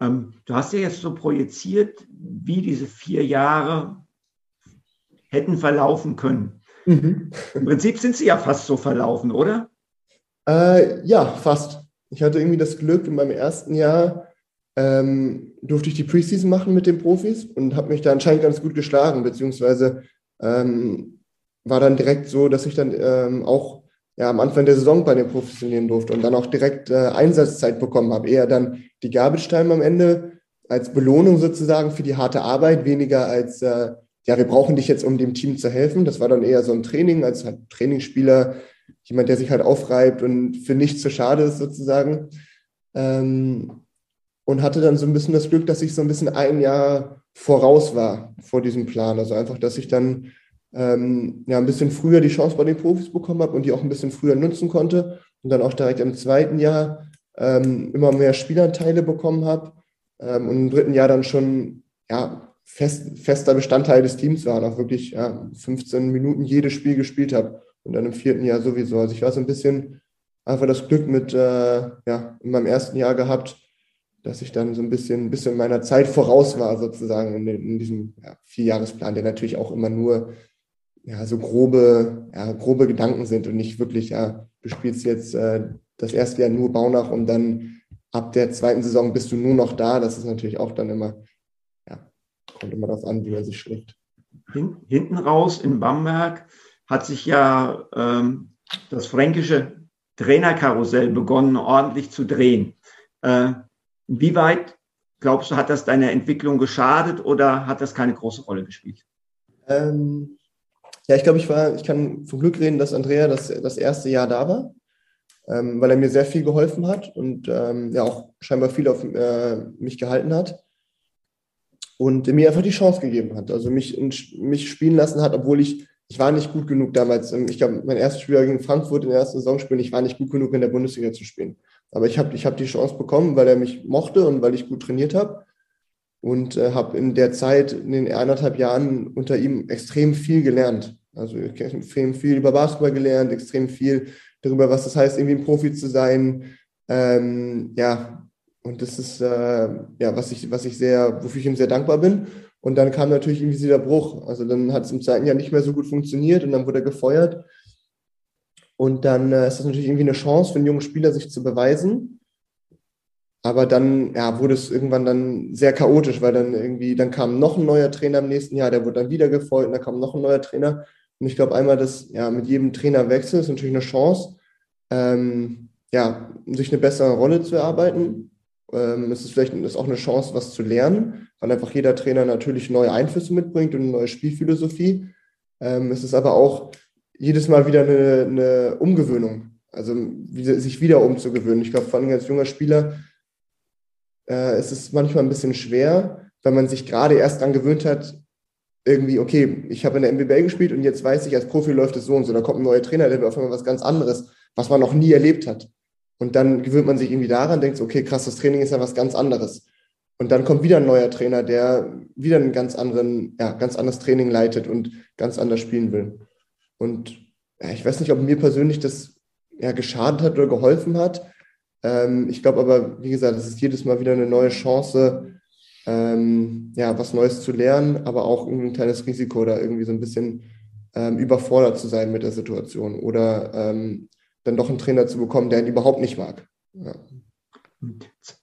Ähm, du hast ja jetzt so projiziert, wie diese vier Jahre hätten verlaufen können. Mhm. Im Prinzip sind sie ja fast so verlaufen, oder? Äh, ja, fast. Ich hatte irgendwie das Glück, in meinem ersten Jahr ähm, durfte ich die Preseason machen mit den Profis und habe mich da anscheinend ganz gut geschlagen, beziehungsweise ähm, war dann direkt so, dass ich dann ähm, auch ja, am Anfang der Saison bei den Profis trainieren durfte und dann auch direkt äh, Einsatzzeit bekommen habe. Eher dann die Garbage Time am Ende als Belohnung sozusagen für die harte Arbeit, weniger als, äh, ja, wir brauchen dich jetzt, um dem Team zu helfen. Das war dann eher so ein Training als halt Trainingsspieler, jemand, der sich halt aufreibt und für nichts zu schade ist sozusagen. Ähm, und hatte dann so ein bisschen das Glück, dass ich so ein bisschen ein Jahr voraus war vor diesem Plan. Also einfach, dass ich dann ähm, ja, ein bisschen früher die Chance bei den Profis bekommen habe und die auch ein bisschen früher nutzen konnte und dann auch direkt im zweiten Jahr ähm, immer mehr Spielanteile bekommen habe ähm, und im dritten Jahr dann schon ja, fest, fester Bestandteil des Teams war und auch wirklich ja, 15 Minuten jedes Spiel gespielt habe und dann im vierten Jahr sowieso. Also ich war so ein bisschen einfach das Glück mit äh, ja, in meinem ersten Jahr gehabt, dass ich dann so ein bisschen, ein bisschen meiner Zeit voraus war, sozusagen in, in diesem ja, Vierjahresplan, der natürlich auch immer nur ja, so grobe, ja, grobe Gedanken sind und nicht wirklich, ja, du spielst jetzt äh, das erste Jahr nur Baunach und dann ab der zweiten Saison bist du nur noch da. Das ist natürlich auch dann immer, ja, kommt immer darauf an, wie man sich schlägt. Hinten raus in Bamberg hat sich ja ähm, das fränkische Trainerkarussell begonnen, ordentlich zu drehen. Äh, wie weit, glaubst du, hat das deiner Entwicklung geschadet oder hat das keine große Rolle gespielt? Ähm, ja, ich glaube, ich ich kann vom Glück reden, dass Andrea das, das erste Jahr da war, ähm, weil er mir sehr viel geholfen hat und ähm, ja auch scheinbar viel auf äh, mich gehalten hat und mir einfach die Chance gegeben hat, also mich, mich spielen lassen hat, obwohl ich, ich war nicht gut genug damals. Ähm, ich glaube, mein erstes Spiel gegen Frankfurt in der ersten Saison spielen, ich war nicht gut genug in der Bundesliga zu spielen. Aber ich habe ich hab die Chance bekommen, weil er mich mochte und weil ich gut trainiert habe und äh, habe in der Zeit, in den eineinhalb Jahren unter ihm extrem viel gelernt. Also extrem viel über Basketball gelernt, extrem viel darüber, was das heißt, irgendwie ein Profi zu sein. Ähm, ja, und das ist äh, ja, was ich, was ich sehr, wofür ich ihm sehr dankbar bin. Und dann kam natürlich irgendwie dieser Bruch. Also dann hat es im zweiten Jahr nicht mehr so gut funktioniert und dann wurde er gefeuert. Und dann äh, ist das natürlich irgendwie eine Chance für einen jungen Spieler, sich zu beweisen. Aber dann ja, wurde es irgendwann dann sehr chaotisch, weil dann irgendwie, dann kam noch ein neuer Trainer im nächsten Jahr, der wurde dann wieder gefolgt, dann kam noch ein neuer Trainer. Und ich glaube, einmal das, ja, mit jedem Trainerwechsel ist natürlich eine Chance, ähm, ja, sich eine bessere Rolle zu erarbeiten. Ähm, es ist vielleicht ist auch eine Chance, was zu lernen, weil einfach jeder Trainer natürlich neue Einflüsse mitbringt und eine neue Spielphilosophie. Ähm, es ist aber auch jedes Mal wieder eine, eine Umgewöhnung, also sich wieder umzugewöhnen. Ich glaube, vor allem als junger Spieler äh, es ist manchmal ein bisschen schwer, weil man sich gerade erst daran gewöhnt hat, irgendwie, okay, ich habe in der MBBL gespielt und jetzt weiß ich, als Profi läuft es so und so. Da kommt ein neuer Trainer, der will auf einmal was ganz anderes, was man noch nie erlebt hat. Und dann gewöhnt man sich irgendwie daran, denkt, okay, krass, das Training ist ja was ganz anderes. Und dann kommt wieder ein neuer Trainer, der wieder ein ganz anderen, ja, ganz anderes Training leitet und ganz anders spielen will. Und ja, ich weiß nicht, ob mir persönlich das ja, geschadet hat oder geholfen hat. Ähm, ich glaube aber, wie gesagt, es ist jedes Mal wieder eine neue Chance, ähm, ja, was Neues zu lernen, aber auch ein kleines Risiko da irgendwie so ein bisschen ähm, überfordert zu sein mit der Situation oder ähm, dann doch einen Trainer zu bekommen, der ihn überhaupt nicht mag. Ja.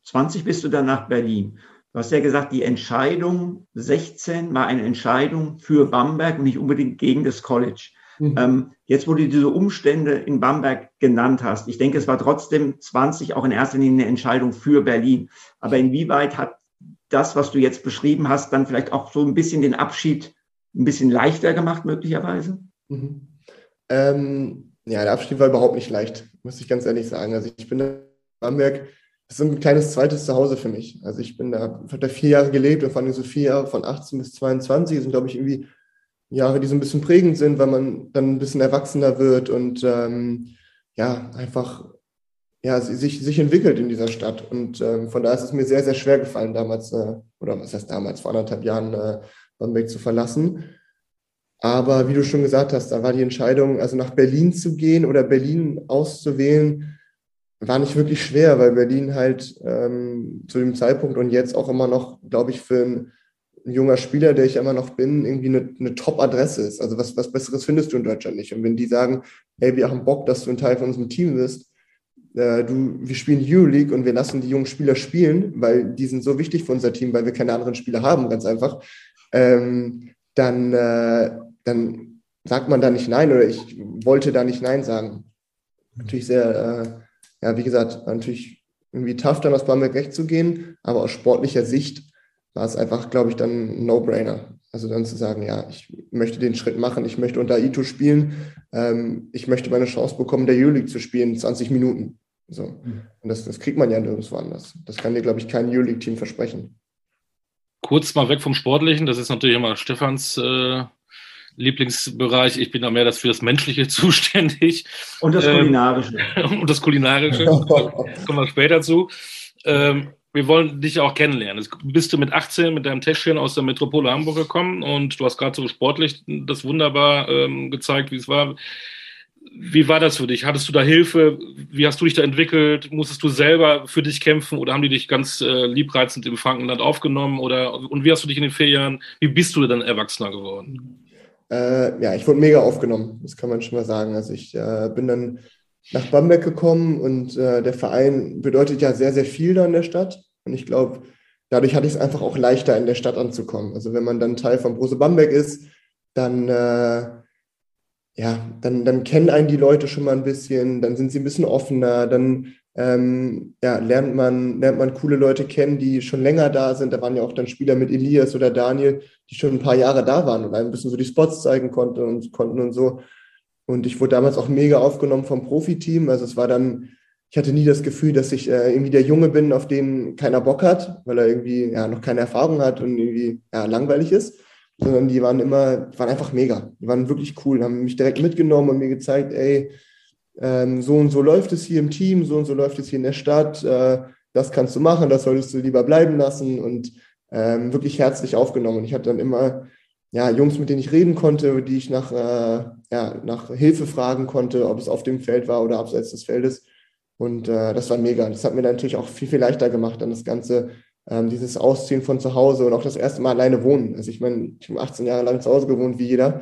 20 bist du dann nach Berlin. Du hast ja gesagt, die Entscheidung 16 war eine Entscheidung für Bamberg und nicht unbedingt gegen das College. Mhm. Ähm, jetzt, wo du diese Umstände in Bamberg genannt hast, ich denke, es war trotzdem 20 auch in erster Linie eine Entscheidung für Berlin. Aber inwieweit hat das, was du jetzt beschrieben hast, dann vielleicht auch so ein bisschen den Abschied ein bisschen leichter gemacht, möglicherweise? Mhm. Ähm, ja, der Abschied war überhaupt nicht leicht, muss ich ganz ehrlich sagen. Also ich bin in Bamberg, das ist ein kleines zweites Zuhause für mich. Also ich bin da, habe da vier Jahre gelebt und vor allem so vier Jahre von 18 bis 22 sind, glaube ich, irgendwie Jahre, die so ein bisschen prägend sind, weil man dann ein bisschen erwachsener wird und ähm, ja, einfach ja, sich, sich entwickelt in dieser Stadt. Und ähm, von daher ist es mir sehr, sehr schwer gefallen, damals, äh, oder was heißt damals, vor anderthalb Jahren äh, Bamberg zu verlassen. Aber wie du schon gesagt hast, da war die Entscheidung, also nach Berlin zu gehen oder Berlin auszuwählen, war nicht wirklich schwer, weil Berlin halt ähm, zu dem Zeitpunkt und jetzt auch immer noch, glaube ich, für ein junger Spieler, der ich immer noch bin, irgendwie eine, eine Top-Adresse ist. Also was, was Besseres findest du in Deutschland nicht. Und wenn die sagen, hey, wir haben Bock, dass du ein Teil von unserem Team bist, äh, du, wir spielen Euroleague und wir lassen die jungen Spieler spielen, weil die sind so wichtig für unser Team, weil wir keine anderen Spieler haben, ganz einfach, ähm, dann, äh, dann sagt man da nicht nein oder ich wollte da nicht nein sagen. Natürlich sehr, äh, ja, wie gesagt, natürlich irgendwie tough, dann aus Bamberg wegzugehen, aber aus sportlicher Sicht war es einfach, glaube ich, dann ein No-Brainer. Also dann zu sagen, ja, ich möchte den Schritt machen, ich möchte unter Ito spielen, ähm, ich möchte meine Chance bekommen, der Euroleague zu spielen, 20 Minuten. So. Und das, das kriegt man ja nirgendwo anders. Das kann dir, glaube ich, kein Euroleague-Team versprechen. Kurz mal weg vom Sportlichen, das ist natürlich immer Stefans äh, Lieblingsbereich. Ich bin da mehr das für das Menschliche (laughs) zuständig. Und das ähm, Kulinarische. (laughs) Und das Kulinarische. (laughs) kommen wir später zu. Ähm, wir wollen dich auch kennenlernen. bist du mit 18 mit deinem Täschchen aus der Metropole Hamburg gekommen und du hast gerade so sportlich das wunderbar ähm, gezeigt, wie es war. Wie war das für dich? Hattest du da Hilfe? Wie hast du dich da entwickelt? Musstest du selber für dich kämpfen oder haben die dich ganz äh, liebreizend im Frankenland aufgenommen? Oder, und wie hast du dich in den vier Jahren, wie bist du dann Erwachsener geworden? Äh, ja, ich wurde mega aufgenommen, das kann man schon mal sagen. Also ich äh, bin dann nach Bamberg gekommen und äh, der Verein bedeutet ja sehr, sehr viel da in der Stadt. Und ich glaube, dadurch hatte ich es einfach auch leichter, in der Stadt anzukommen. Also wenn man dann Teil von Brose Bamberg ist, dann, äh, ja, dann, dann kennen einen die Leute schon mal ein bisschen, dann sind sie ein bisschen offener, dann ähm, ja, lernt, man, lernt man coole Leute kennen, die schon länger da sind. Da waren ja auch dann Spieler mit Elias oder Daniel, die schon ein paar Jahre da waren und ein bisschen so die Spots zeigen konnten und konnten und so. Und ich wurde damals auch mega aufgenommen vom Profiteam. Also es war dann, ich hatte nie das Gefühl, dass ich äh, irgendwie der Junge bin, auf den keiner Bock hat, weil er irgendwie ja, noch keine Erfahrung hat und irgendwie ja, langweilig ist. Sondern die waren immer, waren einfach mega. Die waren wirklich cool, haben mich direkt mitgenommen und mir gezeigt, ey, ähm, so und so läuft es hier im Team, so und so läuft es hier in der Stadt, äh, das kannst du machen, das solltest du lieber bleiben lassen und ähm, wirklich herzlich aufgenommen. Und ich habe dann immer ja, Jungs, mit denen ich reden konnte, die ich nach, äh, ja, nach Hilfe fragen konnte, ob es auf dem Feld war oder abseits des Feldes. Und äh, das war mega. Das hat mir natürlich auch viel, viel leichter gemacht, dann das Ganze, ähm, dieses Ausziehen von zu Hause und auch das erste Mal alleine wohnen. Also ich meine, ich habe 18 Jahre lang zu Hause gewohnt, wie jeder.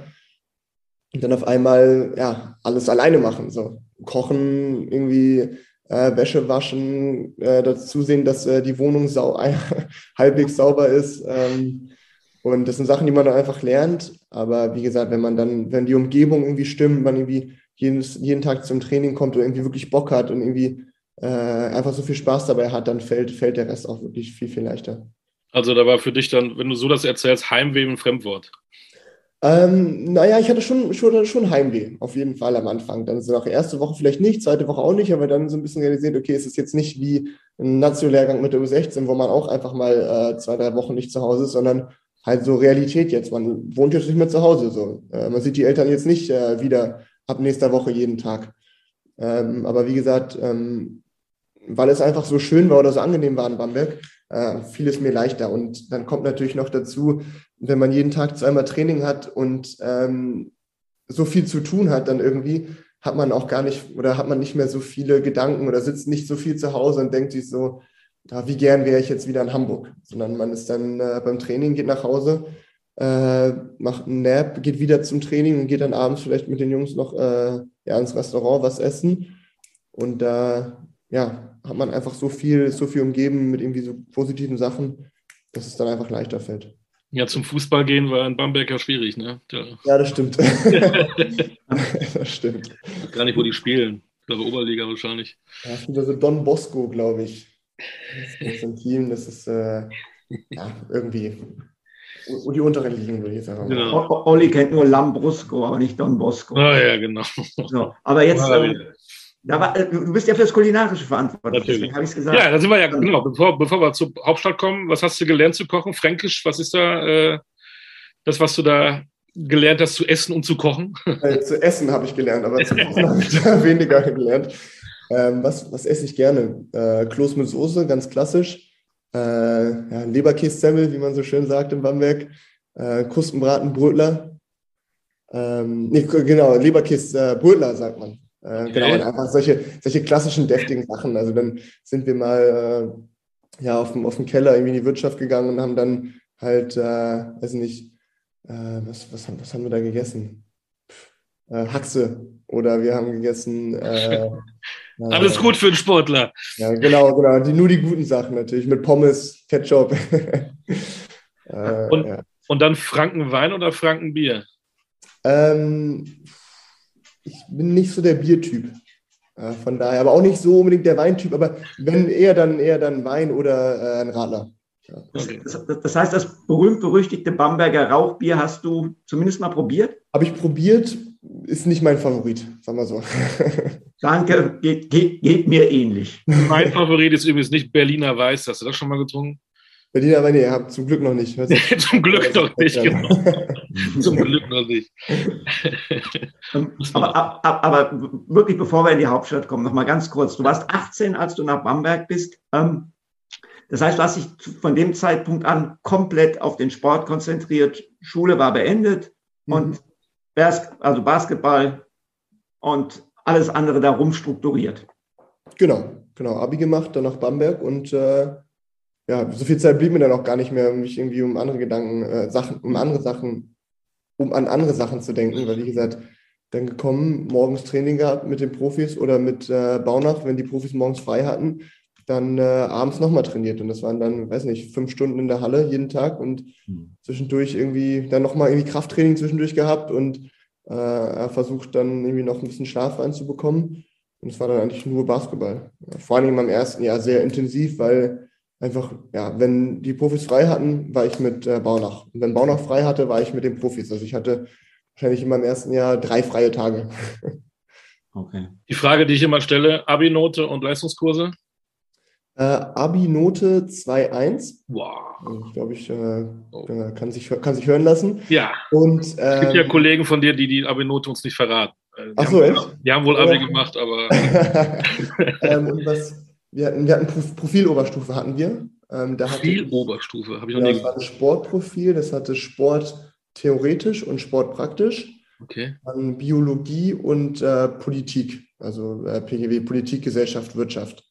Und dann auf einmal, ja, alles alleine machen. So kochen, irgendwie äh, Wäsche waschen, äh, dazu sehen, dass äh, die Wohnung sau (laughs) halbwegs sauber ist. Ähm, und das sind Sachen, die man dann einfach lernt. Aber wie gesagt, wenn man dann, wenn die Umgebung irgendwie stimmt, man irgendwie jedes, jeden Tag zum Training kommt und irgendwie wirklich Bock hat und irgendwie äh, einfach so viel Spaß dabei hat, dann fällt, fällt der Rest auch wirklich viel, viel leichter. Also da war für dich dann, wenn du so das erzählst, Heimweh ein Fremdwort. Ähm, naja, ich hatte schon, schon, schon Heimweh, auf jeden Fall am Anfang. Dann so nach erste Woche vielleicht nicht, zweite Woche auch nicht, aber dann so ein bisschen realisiert, okay, es ist jetzt nicht wie ein Nationallehrgang mit der U16, wo man auch einfach mal äh, zwei, drei Wochen nicht zu Hause ist, sondern halt so Realität jetzt. Man wohnt jetzt nicht mehr zu Hause so. Äh, man sieht die Eltern jetzt nicht äh, wieder ab nächster Woche jeden Tag. Ähm, aber wie gesagt, ähm, weil es einfach so schön war oder so angenehm war in Bamberg, äh, fiel es mir leichter. Und dann kommt natürlich noch dazu, wenn man jeden Tag zweimal Training hat und ähm, so viel zu tun hat, dann irgendwie hat man auch gar nicht oder hat man nicht mehr so viele Gedanken oder sitzt nicht so viel zu Hause und denkt sich so, ja, wie gern wäre ich jetzt wieder in Hamburg, sondern man ist dann äh, beim Training, geht nach Hause, äh, macht einen Nap, geht wieder zum Training und geht dann abends vielleicht mit den Jungs noch äh, ja, ins Restaurant was essen. Und da ja, hat man einfach so viel, so viel umgeben mit irgendwie so positiven Sachen, dass es dann einfach leichter fällt. Ja, zum Fußball gehen war in Bamberg ja schwierig, ne? Ja, ja das stimmt. (laughs) das stimmt. Gar nicht, wo die spielen. Ich glaube, Oberliga wahrscheinlich. Ja, es gibt also Don Bosco, glaube ich. Das ist ein Team, das ist äh, ja, irgendwie die unteren Ligen, würde ich sagen. Genau. Olli kennt nur Lambrusco, aber nicht Don Bosco. Ah, ja, genau. So, aber jetzt, ähm, war, äh, du bist ja für das Kulinarische verantwortlich, deswegen habe ich es gesagt. Ja, da sind wir ja, genau. Bevor, bevor wir zur Hauptstadt kommen, was hast du gelernt zu kochen? Fränkisch, was ist da äh, das, was du da gelernt hast zu essen und zu kochen? (laughs) Äh, zu essen habe ich gelernt, aber zu (laughs) kochen habe ich da weniger gelernt. Ähm, was, was esse ich gerne? Äh, Kloß mit Soße, ganz klassisch. Äh, ja, Leberkässemmel, wie man so schön sagt in Bamberg. Äh, Kustenbraten, Brötler. Ähm, nee, genau, Leberkäse, äh, Brötler sagt man. Äh, okay. Genau, und einfach solche, solche klassischen deftigen Sachen. Also dann sind wir mal äh, ja, auf dem, auf dem Keller irgendwie in die Wirtschaft gegangen und haben dann halt, äh, weiß nicht, äh, was, was, was haben wir da gegessen? Äh, Haxe oder wir haben gegessen. (laughs) Äh, Alles gut für einen Sportler. Ja, genau, genau. Die, nur die guten Sachen natürlich mit Pommes, Ketchup. (laughs) und, ja. und dann Frankenwein oder Frankenbier? Ähm, ich bin nicht so der Biertyp. Äh, von daher, aber auch nicht so unbedingt der Weintyp, aber wenn eher dann eher dann Wein oder äh, ein Radler. Ja. Das, das, heißt, das berühmt-berüchtigte Bamberger Rauchbier hast du zumindest mal probiert? Habe ich probiert, ist nicht mein Favorit, sagen wir so. (laughs) Danke, geht, geht, geht mir ähnlich. Mein Favorit ist übrigens nicht Berliner Weiß. Hast du das schon mal getrunken? Berliner Wein, nee, habt zum Glück noch nicht. (laughs) zum Glück (laughs) noch nicht, genau. zum Glück noch nicht. aber, aber, aber, wirklich, bevor wir in die Hauptstadt kommen, noch mal ganz kurz. Du warst 18, als du nach Bamberg bist. Ähm, das heißt, du hast dich von dem Zeitpunkt an komplett auf den Sport konzentriert. Schule war beendet mhm. und also Basketball und alles andere darum strukturiert. Genau, genau. Abi gemacht, dann nach Bamberg und äh, ja, so viel Zeit blieb mir dann auch gar nicht mehr, mich irgendwie um andere Gedanken, äh, Sachen, um andere Sachen, um an andere Sachen zu denken, weil wie gesagt, dann gekommen, morgens Training gehabt mit den Profis oder mit äh, Baunach, wenn die Profis morgens frei hatten, dann äh, abends nochmal trainiert. Und das waren dann, weiß nicht, fünf Stunden in der Halle jeden Tag und mhm. zwischendurch irgendwie dann nochmal irgendwie Krafttraining zwischendurch gehabt und äh, versucht dann irgendwie noch ein bisschen Schlaf reinzubekommen. Und es war dann eigentlich nur Basketball. Vor allem im ersten Jahr sehr intensiv, weil einfach, ja, wenn die Profis frei hatten, war ich mit äh, Baunach. Und wenn Baunach frei hatte, war ich mit den Profis. Also ich hatte wahrscheinlich in meinem ersten Jahr drei freie Tage. (laughs) Okay. Die Frage, die ich immer stelle, Abi-Note und Leistungskurse? Äh, Abi-Note 2.1. Wow. Also ich glaube, ich äh, oh. kann, sich, kann sich hören lassen. Ja. Und, ähm, es gibt ja ähm, Kollegen von dir, die die Abi-Note uns nicht verraten. Äh, die Ach so, haben, echt? Die haben wohl Abi ja. gemacht, aber. (laughs) ähm, und was, wir hatten, wir hatten Profiloberstufe hatten wir. Ähm, Profiloberstufe, habe ich noch ja, nie Das war ein Sportprofil, das hatte Sport theoretisch und Sport praktisch. Okay. Dann Biologie und äh, Politik, also äh, PGW, Politik, Gesellschaft, Wirtschaft.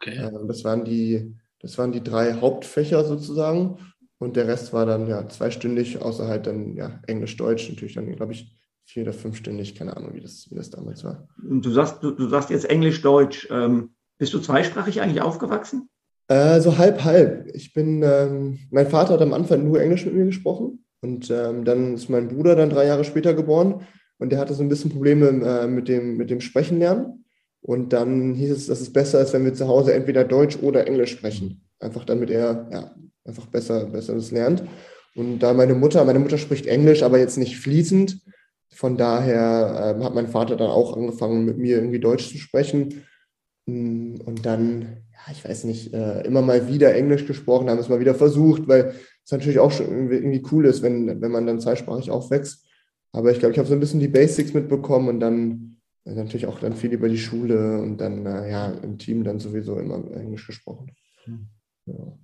Okay. Ähm, das, waren die, das waren die drei Hauptfächer sozusagen. Und der Rest war dann ja zweistündig, außer halt dann ja Englisch, Deutsch, natürlich dann, glaube ich, vier- oder fünfstündig, keine Ahnung, wie das, wie das damals war. Du sagst, du, du sagst jetzt Englisch, Deutsch. Ähm, bist du zweisprachig eigentlich aufgewachsen? Äh, so halb, halb. Ich bin, ähm, mein Vater hat am Anfang nur Englisch mit mir gesprochen und ähm, dann ist mein Bruder dann drei Jahre später geboren und der hatte so ein bisschen Probleme äh, mit, dem, mit dem Sprechen lernen. Und dann hieß es, dass es besser ist, wenn wir zu Hause entweder Deutsch oder Englisch sprechen. Einfach damit er ja, einfach besser, besser das lernt. Und da meine Mutter, meine Mutter spricht Englisch, aber jetzt nicht fließend. Von daher äh, hat mein Vater dann auch angefangen, mit mir irgendwie Deutsch zu sprechen. Mm, und dann, ja, ich weiß nicht, äh, immer mal wieder Englisch gesprochen, haben es mal wieder versucht, weil es natürlich auch schon irgendwie cool ist, wenn, wenn man dann zweisprachig aufwächst. Aber ich glaube, ich habe so ein bisschen die Basics mitbekommen und dann äh, natürlich auch dann viel über die Schule und dann, äh, ja, im Team dann sowieso immer Englisch gesprochen. Hm. Ja.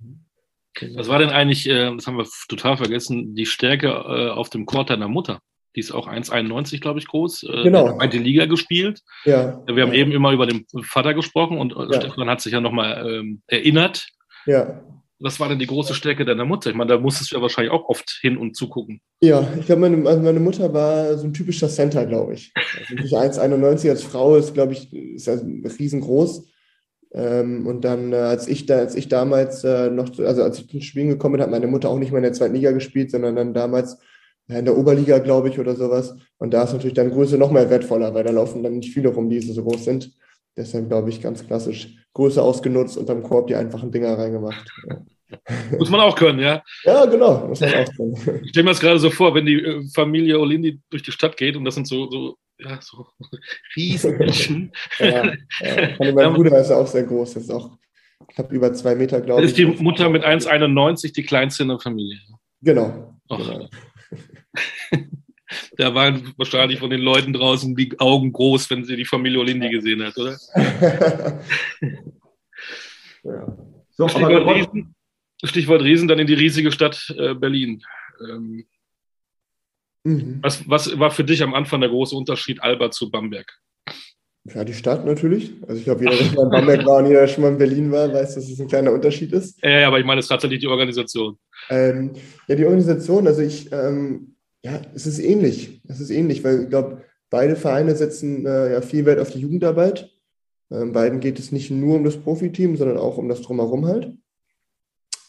Was war denn eigentlich, das haben wir total vergessen, die Stärke auf dem Court deiner Mutter? Die ist auch 1,91, glaube ich, groß. Äh, genau. Hat die Liga gespielt. Ja. Wir haben ja. eben immer über den Vater gesprochen und ja. Stefan hat sich ja nochmal ähm, erinnert. Ja. Was war denn die große Stärke deiner Mutter? Ich meine, da musstest du ja wahrscheinlich auch oft hin und zugucken. Ja, ich glaube, meine, also meine Mutter war so ein typischer Center, glaube ich. Also 1,91 als Frau ist, glaube ich, ist ja riesengroß. Ähm, und dann, äh, als ich da, als ich damals äh, noch, also als ich ins Spielen gekommen bin, hat meine Mutter auch nicht mehr in der zweiten Liga gespielt, sondern dann damals in der Oberliga, glaube ich, oder sowas. Und da ist natürlich dann Größe noch mehr wertvoller, weil da laufen dann nicht viele rum, die so groß sind. Deshalb, glaube ich, ganz klassisch Größe ausgenutzt und am Korb die einfachen Dinger reingemacht. Muss man auch können, ja? Ja, genau, muss man auch können. Ich stelle mir das gerade so vor, wenn die äh, Familie Olindi durch die Stadt geht und das sind so, so, ja, so (laughs) riesen Menschen. ja, ja. Mein (laughs) Bruder ist ja auch sehr groß, ist auch knapp über zwei Meter, glaube ich. Ist die Mutter mit 1,91 die kleinste in der Familie. Genau. genau. (laughs) da waren wahrscheinlich von den Leuten draußen die Augen groß, wenn sie die Familie Olindi gesehen hat, oder? (laughs) ja. So, Stichwort, Riesen, Stichwort Riesen, dann in die riesige Stadt äh, Berlin. Ähm, mhm. was, was war für dich am Anfang der große Unterschied Alba zu Bamberg? Ja, die Stadt natürlich. Also ich glaube, jeder, (laughs) der schon mal in Bamberg war und jeder, der schon mal in Berlin war, weiß, dass es ein kleiner Unterschied ist. Ja, ja aber ich meine, es ist tatsächlich die Organisation. Ähm, ja, die Organisation, also ich, ähm, ja, es ist ähnlich. Es ist ähnlich, weil ich glaube, beide Vereine setzen äh, ja viel Wert auf die Jugendarbeit. Ähm, beiden geht es nicht nur um das Profiteam, sondern auch um das Drumherum halt.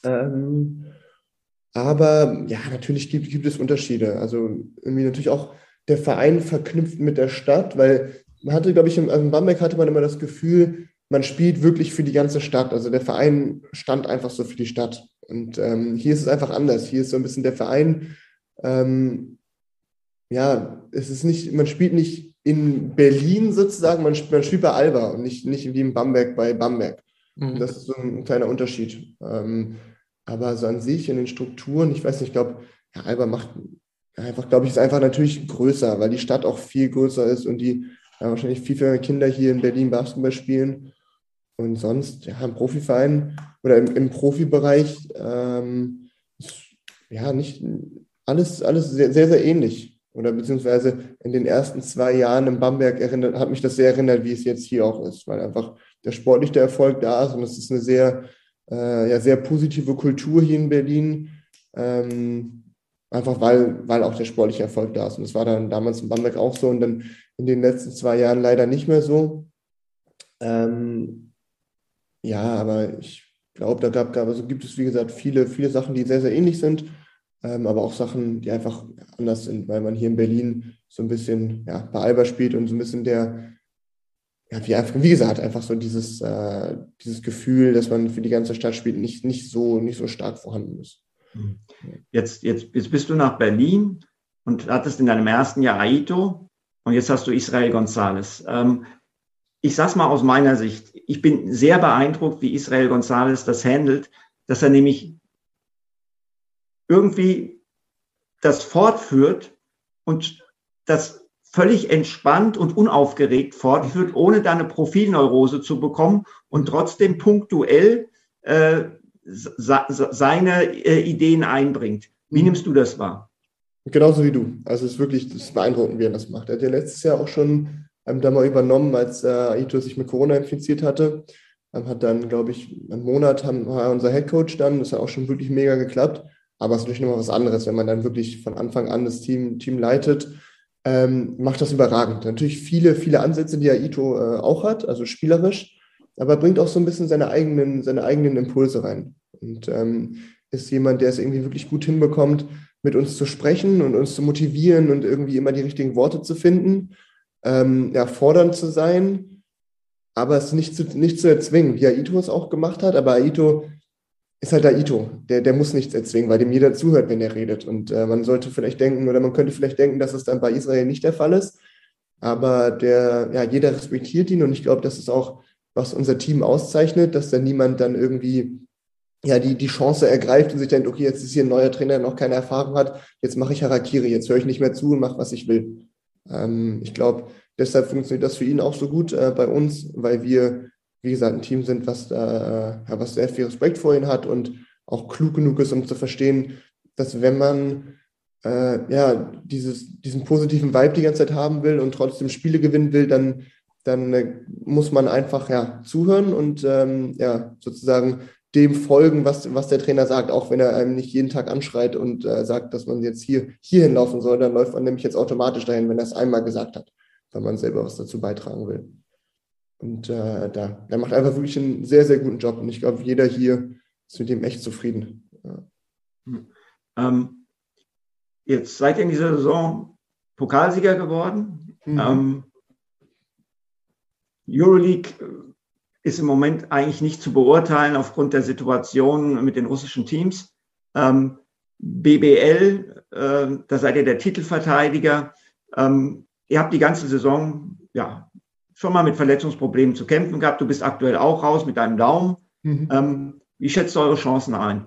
Ähm, aber ja, natürlich gibt, gibt es Unterschiede. Also irgendwie natürlich auch der Verein verknüpft mit der Stadt, weil man hatte, glaube ich, im, also in Bamberg hatte man immer das Gefühl, man spielt wirklich für die ganze Stadt. Also der Verein stand einfach so für die Stadt. Und ähm, hier ist es einfach anders. Hier ist so ein bisschen der Verein, ähm, ja, es ist nicht, man spielt nicht in Berlin sozusagen, man, man spielt bei Alba und nicht, nicht wie in Bamberg bei Bamberg. Mhm. Das ist so ein kleiner Unterschied. Ähm, aber so an sich in den Strukturen, ich weiß nicht, ich glaube, ja, Alba macht einfach, glaube ich, ist einfach natürlich größer, weil die Stadt auch viel größer ist und die ja, wahrscheinlich viel mehr Kinder hier in Berlin Basketball spielen. Und sonst, ja, im Profiverein oder im, im Profibereich, ähm, ist, ja, nicht alles, alles sehr, sehr, sehr ähnlich. Oder beziehungsweise in den ersten zwei Jahren in Bamberg erinnert, hat mich das sehr erinnert, wie es jetzt hier auch ist, weil einfach der sportliche Erfolg da ist und es ist eine sehr, äh, ja, sehr positive Kultur hier in Berlin. Ähm, einfach weil, weil auch der sportliche Erfolg da ist. Und das war dann damals in Bamberg auch so und dann in den letzten zwei Jahren leider nicht mehr so. Ähm, ja, aber ich glaube, da gab, gab, also gibt es, wie gesagt, viele, viele Sachen, die sehr, sehr ähnlich sind ähm, aber auch Sachen, die einfach anders sind, weil man hier in Berlin so ein bisschen ja, bei Alba spielt und so ein bisschen der, ja, wie, wie gesagt, einfach so dieses, äh, dieses Gefühl, dass man für die ganze Stadt spielt, nicht, nicht, so, nicht so stark vorhanden ist. Mhm. Jetzt, jetzt, jetzt bist du nach Berlin und hattest in deinem ersten Jahr Aito und jetzt hast du Israel González. Ähm, ich sag's mal aus meiner Sicht. Ich bin sehr beeindruckt, wie Israel González das handelt, dass er nämlich irgendwie das fortführt und das völlig entspannt und unaufgeregt fortführt, ohne da eine Profilneurose zu bekommen und trotzdem punktuell äh, seine äh, Ideen einbringt. Wie mhm. nimmst du das wahr? Genauso wie du. Also es ist wirklich das ist beeindruckend, wie er das macht. Er hat ja letztes Jahr auch schon ähm, da mal übernommen, als äh, Aito sich mit Corona infiziert hatte. Ähm, hat dann, glaube ich, einen Monat haben, war unser Headcoach dann. Das hat auch schon wirklich mega geklappt. Aber es ist natürlich nochmal was anderes, wenn man dann wirklich von Anfang an das Team, Team leitet. Ähm, macht das überragend. Natürlich viele, viele Ansätze, die Aito äh, auch hat, also spielerisch, aber bringt auch so ein bisschen seine eigenen, seine eigenen Impulse rein. Und ähm, ist jemand, der es irgendwie wirklich gut hinbekommt, mit uns zu sprechen und uns zu motivieren und irgendwie immer die richtigen Worte zu finden, ähm, ja, fordernd zu sein, aber es nicht zu, nicht zu erzwingen, wie Aito es auch gemacht hat. Aber Aito ist halt Aito. Der, der muss nichts erzwingen, weil dem jeder zuhört, wenn er redet. Und äh, man sollte vielleicht denken, oder man könnte vielleicht denken, dass es dann bei Israel nicht der Fall ist. Aber der, ja, jeder respektiert ihn und ich glaube, das ist auch, was unser Team auszeichnet, dass dann niemand dann irgendwie ja, die, die Chance ergreift und sich denkt, okay, jetzt ist hier ein neuer Trainer, der noch keine Erfahrung hat, jetzt mache ich Harakiri, jetzt höre ich nicht mehr zu und mache, was ich will. Ähm, ich glaube, deshalb funktioniert das für ihn auch so gut äh, bei uns, weil wir wie gesagt, ein Team sind, was, äh, was sehr viel Respekt vor ihnen hat und auch klug genug ist, um zu verstehen, dass wenn man äh, ja, dieses, diesen positiven Vibe die ganze Zeit haben will und trotzdem Spiele gewinnen will, dann, dann äh, muss man einfach ja, zuhören und ähm, ja, sozusagen dem folgen, was, was der Trainer sagt, auch wenn er einem nicht jeden Tag anschreit und äh, sagt, dass man jetzt hier hierhin laufen soll, dann läuft man nämlich jetzt automatisch dahin, wenn er es einmal gesagt hat, weil man selber was dazu beitragen will. Und äh, da, er macht einfach wirklich einen sehr, sehr guten Job und ich glaube, jeder hier ist mit ihm echt zufrieden. Ja. Hm. Ähm, jetzt seid ihr in dieser Saison Pokalsieger geworden. Mhm. Ähm, Euroleague ist im Moment eigentlich nicht zu beurteilen aufgrund der Situation mit den russischen Teams. Ähm, BBL, äh, da seid ihr der Titelverteidiger. Ähm, ihr habt die ganze Saison ja schon mal mit Verletzungsproblemen zu kämpfen gehabt. Du bist aktuell auch raus mit deinem Daumen. Mhm. Ähm, wie schätzt du eure Chancen ein?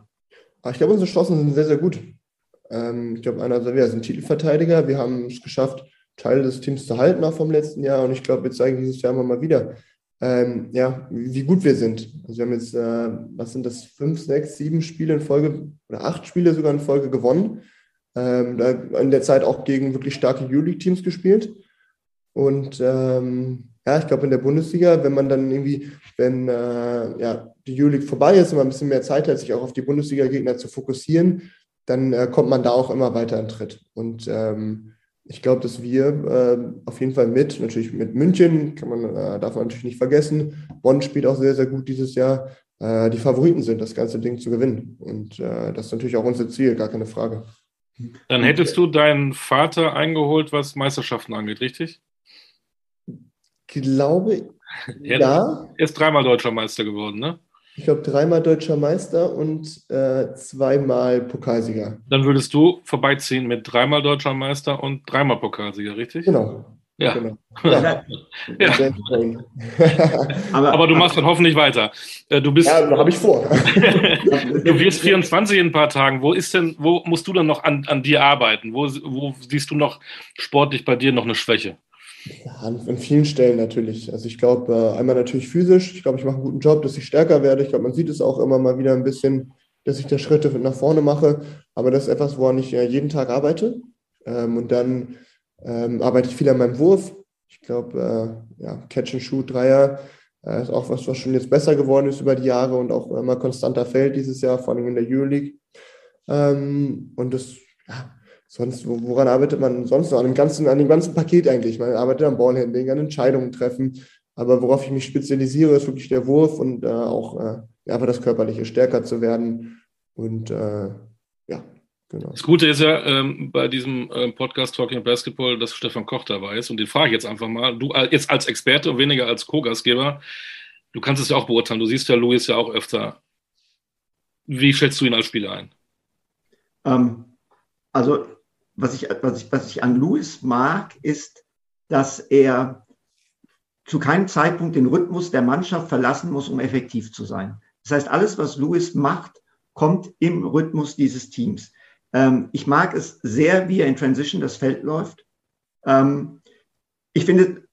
Ah, ich glaube, unsere Chancen sind sehr, sehr gut. Ähm, ich glaube, einer, wir sind Titelverteidiger. Wir haben es geschafft, Teile des Teams zu halten, auch vom letzten Jahr. Und ich glaube, wir zeigen dieses Jahr mal wieder, ähm, ja, wie gut wir sind. Also wir haben jetzt, äh, was sind das, fünf, sechs, sieben Spiele in Folge oder acht Spiele sogar in Folge gewonnen. Ähm, in der Zeit auch gegen wirklich starke Euroleague-Teams gespielt. Und ähm, ja, ich glaube in der Bundesliga, wenn man dann irgendwie, wenn äh, ja, die Euroleague vorbei ist und man ein bisschen mehr Zeit hat, sich auch auf die Bundesliga-Gegner zu fokussieren, dann äh, kommt man da auch immer weiter in Tritt. Und ähm, ich glaube, dass wir äh, auf jeden Fall mit, natürlich mit München, kann man, äh, darf man natürlich nicht vergessen. Bonn spielt auch sehr, sehr gut dieses Jahr. Äh, die Favoriten sind, das ganze Ding zu gewinnen. Und äh, das ist natürlich auch unser Ziel, gar keine Frage. Dann hättest du deinen Vater eingeholt, was Meisterschaften angeht, richtig? Glaube, ja. ja. Er ist dreimal deutscher Meister geworden, ne? ich glaube, dreimal deutscher Meister und äh, zweimal Pokalsieger. Dann würdest du vorbeiziehen mit dreimal deutscher Meister und dreimal Pokalsieger, richtig? Genau. Ja. Genau. (laughs) ja. ja. (laughs) aber, aber, du machst dann hoffentlich weiter. Äh, du bist. Ja, habe ich vor. (laughs) du wirst 24 in ein paar Tagen. Wo ist denn, wo musst du dann noch an, an dir arbeiten? Wo, wo siehst du noch sportlich bei dir noch eine Schwäche? Ja, an, vielen Stellen natürlich. Also ich glaube, äh, einmal natürlich physisch. Ich glaube, ich mache einen guten Job, dass ich stärker werde. Ich glaube, man sieht es auch immer mal wieder ein bisschen, dass ich da Schritte nach vorne mache. Aber das ist etwas, woran ich äh, jeden Tag arbeite. Ähm, und dann ähm, arbeite ich viel an meinem Wurf. Ich glaube, äh, ja, Catch and Shoot, Dreier äh, ist auch was, was schon jetzt besser geworden ist über die Jahre und auch immer konstanter fällt dieses Jahr, vor allem in der Euroleague. Ähm, und das, ja, sonst, woran arbeitet man sonst noch? An dem ganzen, an dem ganzen Paket eigentlich. Man arbeitet am Ballhandling, an Entscheidungen treffen. Aber worauf ich mich spezialisiere, ist wirklich der Wurf und äh, auch äh, einfach das Körperliche stärker zu werden. Und äh, ja, genau. Das Gute ist ja ähm, bei diesem äh, Podcast Talking Basketball, dass Stefan Koch dabei ist. Und den frage ich jetzt einfach mal. Du jetzt als Experte und weniger als Co-Gastgeber, du kannst es ja auch beurteilen. Du siehst ja Luis ja auch öfter. Wie schätzt du ihn als Spieler ein? Ähm, also was ich, was ich, was ich an Lewis mag, ist, dass er zu keinem Zeitpunkt den Rhythmus der Mannschaft verlassen muss, um effektiv zu sein. Das heißt, alles, was Lewis macht, kommt im Rhythmus dieses Teams. Ähm, ich mag es sehr, wie er in Transition das Feld läuft. Ähm, ich finde,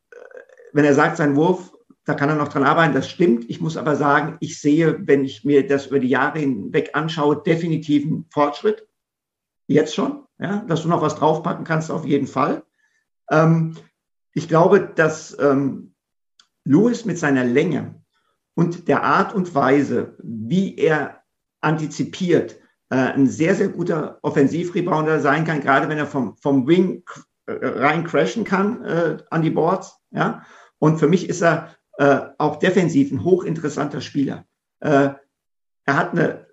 wenn er sagt, sein Wurf, da kann er noch dran arbeiten, das stimmt. Ich muss aber sagen, ich sehe, wenn ich mir das über die Jahre hinweg anschaue, definitiv einen Fortschritt. Jetzt schon ja, dass du noch was draufpacken kannst, auf jeden Fall. Ähm, ich glaube, dass ähm, Lewis mit seiner Länge und der Art und Weise, wie er antizipiert, äh, ein sehr, sehr guter Offensivrebounder sein kann, gerade wenn er vom, vom Wing äh, rein crashen kann äh, an die Boards. Ja? Und für mich ist er äh, auch defensiv ein hochinteressanter Spieler. Äh, er hat eine,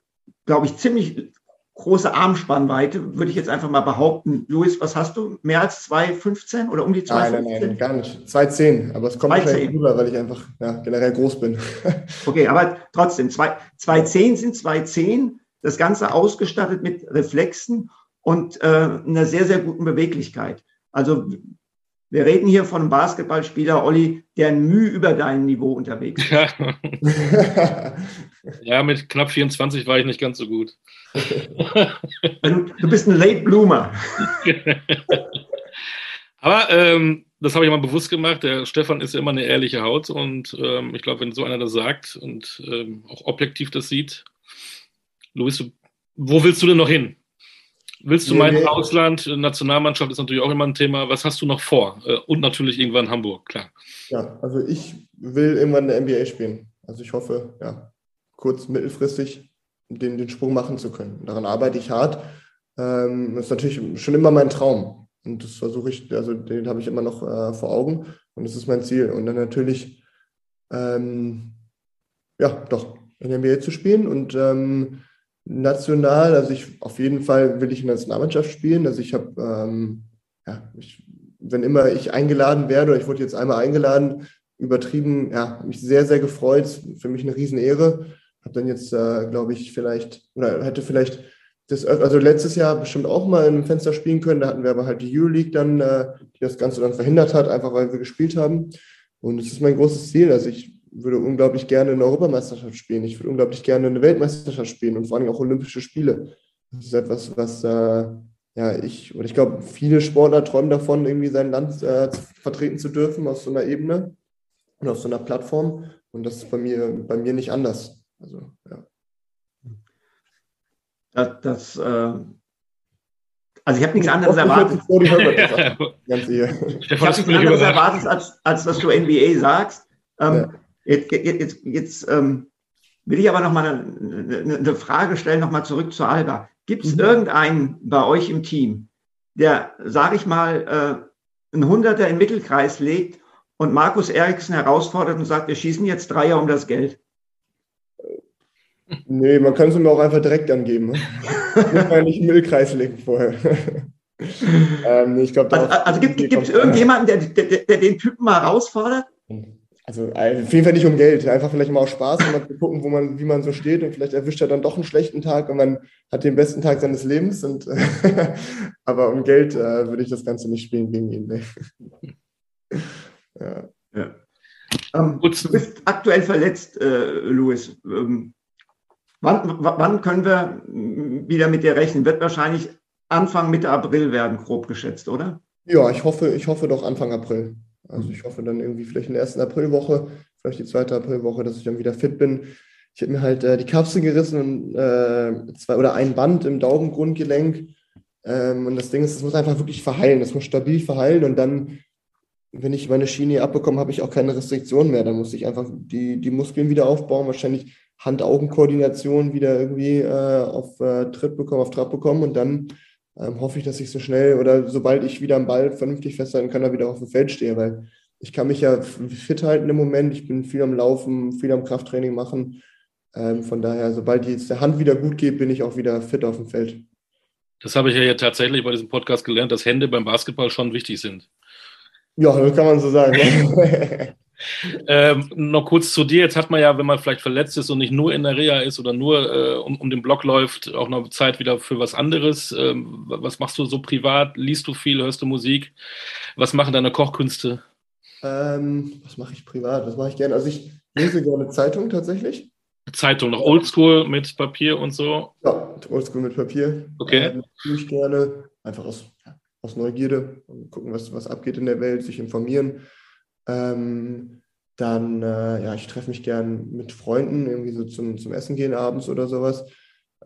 glaube ich, ziemlich große Armspannweite, würde ich jetzt einfach mal behaupten. Luis, was hast du? Mehr als 2,15 oder um die 2,15? Nein, nein, nein, gar nicht. 2,10. Aber es kommt wahrscheinlich rüber, weil ich einfach ja, generell groß bin. (laughs) okay, aber trotzdem, 2,10 sind 2,10. Das Ganze ausgestattet mit Reflexen und äh, einer sehr, sehr guten Beweglichkeit. Also wir reden hier von einem Basketballspieler, Olli, der ein Mühe über dein Niveau unterwegs ist. Ja. (laughs) ja, mit knapp 24 war ich nicht ganz so gut. (laughs) Du, bist ein Late Bloomer. (laughs) Aber ähm, das habe ich mal bewusst gemacht. Der Stefan ist ja immer eine ehrliche Haut und ähm, ich glaube, wenn so einer das sagt und ähm, auch objektiv das sieht, Luis, wo willst du denn noch hin? Willst du nee, mal ins Ausland? Nationalmannschaft ist natürlich auch immer ein Thema. Was hast du noch vor? Äh, und natürlich irgendwann Hamburg, klar. Ja, also ich will irgendwann in der NBA spielen. Also ich hoffe, ja, kurz, mittelfristig den, den Sprung machen zu können. Daran arbeite ich hart. Ähm, das ist natürlich schon immer mein Traum. Und das versuche ich, also den habe ich immer noch äh, vor Augen. Und das ist mein Ziel. Und dann natürlich, ähm, ja, doch, in der NBA zu spielen und ähm, national, also ich auf jeden Fall will ich in der Nationalmannschaft spielen. Also ich habe, ähm, ja, ich, wenn immer ich eingeladen werde, oder ich wurde jetzt einmal eingeladen, übertrieben, ja, mich sehr, sehr gefreut. Für mich eine Riesenehre. Habe dann jetzt, äh, glaube ich, vielleicht, oder hätte vielleicht das, also letztes Jahr bestimmt auch mal einem Fenster spielen können. Da hatten wir aber halt die Euroleague dann, äh, die das Ganze dann verhindert hat, einfach weil wir gespielt haben. Und es ist mein großes Ziel. Also ich würde unglaublich gerne eine Europameisterschaft spielen. Ich würde unglaublich gerne eine Weltmeisterschaft spielen und vor allem auch Olympische Spiele. Das ist etwas, was äh, ja ich und ich glaube, viele Sportler träumen davon, irgendwie sein Land äh, vertreten zu dürfen auf so einer Ebene und auf so einer Plattform. Und das ist bei mir, bei mir nicht anders. Also, ja. Das, das äh, also ich habe nichts anderes erwartet. (laughs) Ganz ich habe nichts anderes erwartet, als, als dass du NBA sagst. Ähm, ja. Jetzt, jetzt, jetzt ähm, will ich aber noch mal eine, eine Frage stellen, noch mal zurück zu Alba. Gibt es mhm. irgendeinen bei euch im Team, der, sage ich mal, äh, einen Hunderter im Mittelkreis legt und Markus Eriksen herausfordert und sagt, wir schießen jetzt Dreier um das Geld? Nee, man kann es mir auch einfach direkt angeben. Ne? (laughs) Muss man nicht im Mittelkreis legen vorher. (laughs) ähm, ich glaub, also, also gibt es irgendjemanden, der, der, der, den Typen mal herausfordert? Also äh, auf jeden Fall nicht um Geld, einfach vielleicht mal auch Spaß, um mal zu gucken, wo man, wie man so steht und vielleicht erwischt er dann doch einen schlechten Tag und man hat den besten Tag seines Lebens. Und, (laughs) aber um Geld äh, würde ich das Ganze nicht spielen gegen ihn. Nee. ja. ja. Ähm, du bist aktuell verletzt, äh, Louis. Ähm, wann, wann können wir wieder mit dir rechnen? Wird wahrscheinlich Anfang Mitte April werden, grob geschätzt, oder? Ja, ich hoffe, ich hoffe doch Anfang April. Also ich hoffe dann irgendwie vielleicht in der ersten Aprilwoche, vielleicht die zweite Aprilwoche, dass ich dann wieder fit bin. Ich habe mir halt äh, die Kapsel gerissen und äh, zwei oder ein Band im Daumengrundgelenk. Ähm, und das Ding ist, es muss einfach wirklich verheilen. Das muss stabil verheilen und dann, wenn ich meine Schiene abbekomme, habe ich auch keine Restriktion mehr. Dann muss ich einfach die, die Muskeln wieder aufbauen, wahrscheinlich Hand-Augen-Koordination wieder irgendwie äh, auf äh, Tritt bekommen, auf Trab bekommen und dann ähm, hoffe ich, dass ich so schnell oder sobald ich wieder am Ball vernünftig festhalten kann, da wieder auf dem Feld stehe, weil ich kann mich ja fit halten im Moment. Ich bin viel am Laufen, viel am Krafttraining machen. Ähm, von daher, sobald jetzt der Hand wieder gut geht, bin ich auch wieder fit auf dem Feld. Das habe ich ja tatsächlich bei diesem Podcast gelernt, dass Hände beim Basketball schon wichtig sind. Ja, das kann man so sagen. (laughs) (laughs) ähm, noch kurz zu dir. Jetzt hat man ja, wenn man vielleicht verletzt ist und nicht nur in der Reha ist oder nur äh, um, um, den Block läuft, auch noch Zeit wieder für was anderes. Ähm, was machst du so privat? Liest du viel? Hörst du Musik? Was machen deine Kochkünste? Ähm, was mache ich privat? Was mache ich gerne? Also ich lese gerne Zeitung tatsächlich. Zeitung, noch Oldschool mit Papier und so? Ja, Oldschool mit Papier. Okay. Ähm, ich gerne. Einfach aus, aus Neugierde. Gucken, was, was abgeht in der Welt, sich informieren. Ähm, dann, äh, ja, ich treffe mich gern mit Freunden, irgendwie so zum, zum Essen gehen abends oder sowas.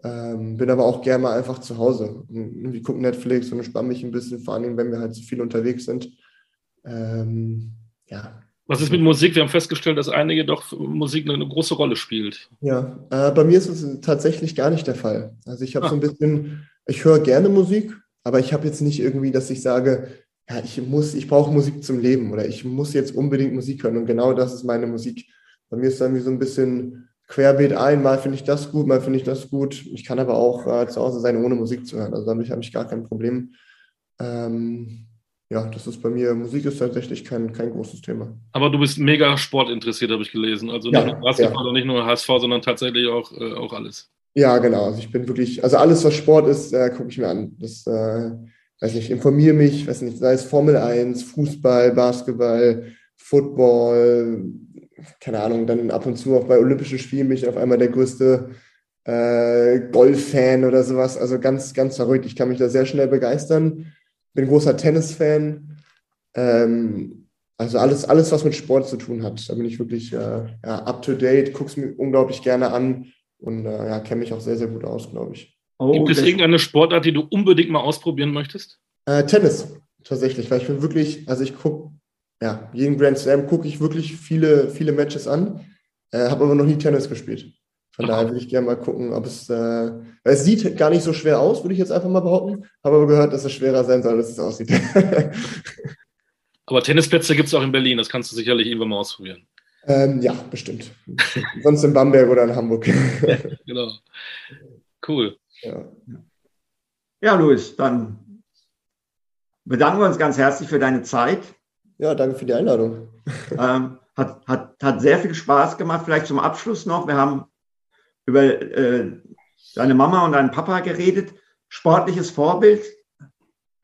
Ähm, bin aber auch gerne mal einfach zu Hause. Irgendwie gucken Netflix und entspanne mich ein bisschen, vor allem, wenn wir halt so viel unterwegs sind. Ähm, ja. Was ist mit Musik? Wir haben festgestellt, dass einige doch Musik eine große Rolle spielt. Ja, äh, bei mir ist es tatsächlich gar nicht der Fall. Also ich habe ah. so ein bisschen, ich höre gerne Musik, aber ich habe jetzt nicht irgendwie, dass ich sage, ja, ich muss, ich brauche Musik zum Leben oder ich muss jetzt unbedingt Musik hören und genau das ist meine Musik. Bei mir ist dann wie so ein bisschen querbeet ein, mal finde ich das gut, mal finde ich das gut. Ich kann aber auch äh, zu Hause sein, ohne Musik zu hören. Also damit habe ich gar kein Problem. Ähm, ja, das ist bei mir, Musik ist tatsächlich kein, kein großes Thema. Aber du bist mega sportinteressiert, habe ich gelesen. Also nicht ja, nur Basketball ja. nicht nur HSV, sondern tatsächlich auch, äh, auch alles. Ja, genau. Also ich bin wirklich, also alles, was Sport ist, äh, gucke ich mir an. Das äh, weiß nicht, informiere mich, weiß nicht, sei es Formel 1, Fußball, Basketball, Football, keine Ahnung, dann ab und zu auch bei Olympischen Spielen bin ich auf einmal der größte äh, Golf-Fan oder sowas. Also ganz, ganz verrückt. Ich kann mich da sehr schnell begeistern. Bin großer Tennis-Fan. Ähm, also alles, alles, was mit Sport zu tun hat. Da bin ich wirklich äh, ja, up to date, gucke es mir unglaublich gerne an. und äh, ja, kenne mich auch sehr, sehr gut aus, glaube ich. Oh, Gibt es irgendeine Sportart, die du unbedingt mal ausprobieren möchtest? Äh, Tennis, tatsächlich, weil ich bin wirklich, also ich gucke, ja, jeden Grand Slam gucke ich wirklich viele, viele Matches an, äh, habe aber noch nie Tennis gespielt. Von daher würde ich gerne mal gucken, ob es, äh, es sieht gar nicht so schwer aus, würde ich jetzt einfach mal behaupten, habe aber gehört, dass es schwerer sein soll, als es aussieht. (laughs) aber Tennisplätze gibt es auch in Berlin, das kannst du sicherlich irgendwann mal ausprobieren. Ähm, ja, bestimmt. (laughs) Sonst in Bamberg oder in Hamburg. (laughs) genau. Cool. Ja. ja, Luis, dann bedanken wir uns ganz herzlich für deine Zeit. Ja, danke für die Einladung. (laughs) Ähm, hat, hat, hat sehr viel Spaß gemacht. Vielleicht zum Abschluss noch. Wir haben über äh, deine Mama und deinen Papa geredet. Sportliches Vorbild,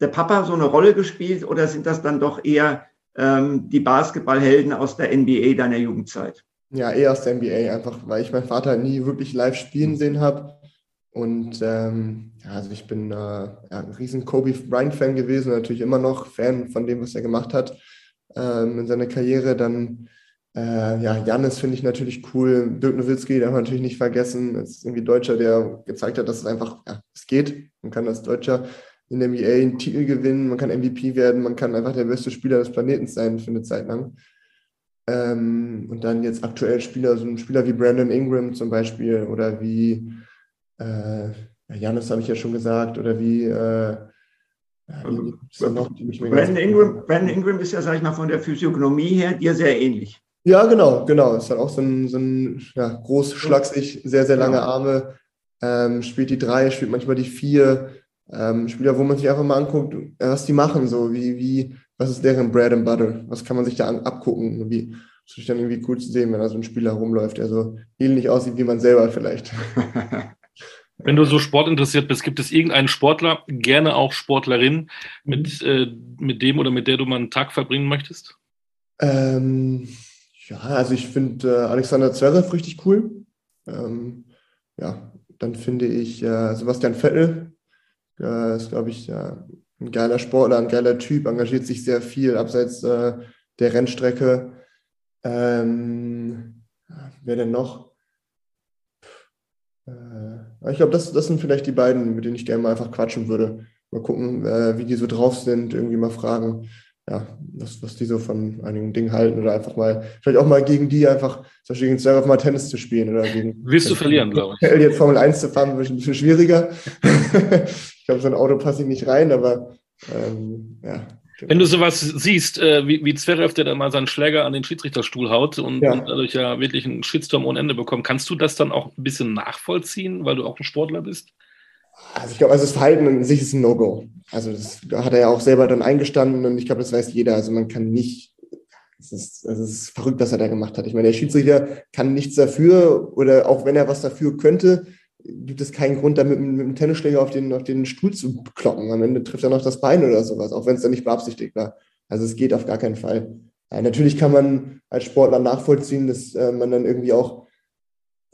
der Papa so eine Rolle gespielt oder sind das dann doch eher ähm, die Basketballhelden aus der NBA deiner Jugendzeit? Ja, eher aus der NBA, einfach weil ich meinen Vater nie wirklich live spielen sehen habe. Und ähm, ja, also ich bin äh, ja, ein riesen Kobe Bryant-Fan gewesen, natürlich immer noch Fan von dem, was er gemacht hat ähm, in seiner Karriere. Dann äh, ja, Janis finde ich natürlich cool. Dirk Nowitzki darf man natürlich nicht vergessen. Ist irgendwie Deutscher, der gezeigt hat, dass es einfach, ja, es geht. Man kann als Deutscher in der NBA einen Titel gewinnen, man kann MVP werden, man kann einfach der beste Spieler des Planeten sein für eine Zeit lang. Ähm, und dann jetzt aktuell Spieler, so ein Spieler wie Brandon Ingram zum Beispiel oder wie äh, Janis habe ich ja schon gesagt, oder wie äh, also, noch, Brandon, Ingram, Brandon Ingram ist ja, sag ich mal, von der Physiognomie her dir sehr ähnlich. Ja, genau, genau. Ist halt auch so ein, so ein ja, groß, schlaksig, sehr, sehr lange Arme. Ähm, spielt die drei, spielt manchmal die vier ähm, Spieler, wo man sich einfach mal anguckt, was die machen, so wie, wie, was ist deren Bread and Butter, was kann man sich da an, abgucken, wie, das ist dann irgendwie cool zu sehen, wenn da so ein Spieler rumläuft, der so ähnlich aussieht wie man selber vielleicht. (laughs) Wenn du so sportinteressiert bist, gibt es irgendeinen Sportler, gerne auch Sportlerin, mit, mhm. äh, mit dem oder mit der du mal einen Tag verbringen möchtest? Ähm, ja, also ich finde äh, Alexander Zverev richtig cool. Ähm, ja, dann finde ich äh, Sebastian Vettel äh, ist, glaube ich, ein geiler Sportler, ein geiler Typ, engagiert sich sehr viel abseits äh, der Rennstrecke. Ähm, wer denn noch? Ich glaube, das, das sind vielleicht die beiden, mit denen ich gerne mal einfach quatschen würde. Mal gucken, äh, wie die so drauf sind, irgendwie mal fragen, ja, was, was die so von einigen Dingen halten oder einfach mal, vielleicht auch mal gegen die einfach, zum Beispiel gegen Zverev mal Tennis zu spielen oder gegen. (laughs) Willst du verlieren, glaube ich. Jetzt Formel 1 zu fahren, wird ein bisschen schwieriger. (laughs) ich glaube, so ein Auto passt nicht rein, aber ähm, ja. Wenn du sowas siehst, äh, wie, wie Zverev, der dann mal seinen Schläger an den Schiedsrichterstuhl haut und, ja. und, dadurch ja wirklich einen Shitstorm ohne Ende bekommt, kannst du das dann auch ein bisschen nachvollziehen, weil du auch ein Sportler bist? Also ich glaube, also das Verhalten an sich ist ein No-Go. Also das da hat er ja auch selber dann eingestanden und ich glaube, das weiß jeder. Also man kann nicht, es ist, es ist verrückt, was er da gemacht hat. Ich meine, der Schiedsrichter kann nichts dafür oder auch wenn er was dafür könnte, gibt es keinen Grund, da mit, einem Tennisschläger auf den, auf den Stuhl zu kloppen. Am Ende trifft er noch das Bein oder sowas, auch wenn es dann nicht beabsichtigt war. Also es geht auf gar keinen Fall. Ja, natürlich kann man als Sportler nachvollziehen, dass äh, man dann irgendwie auch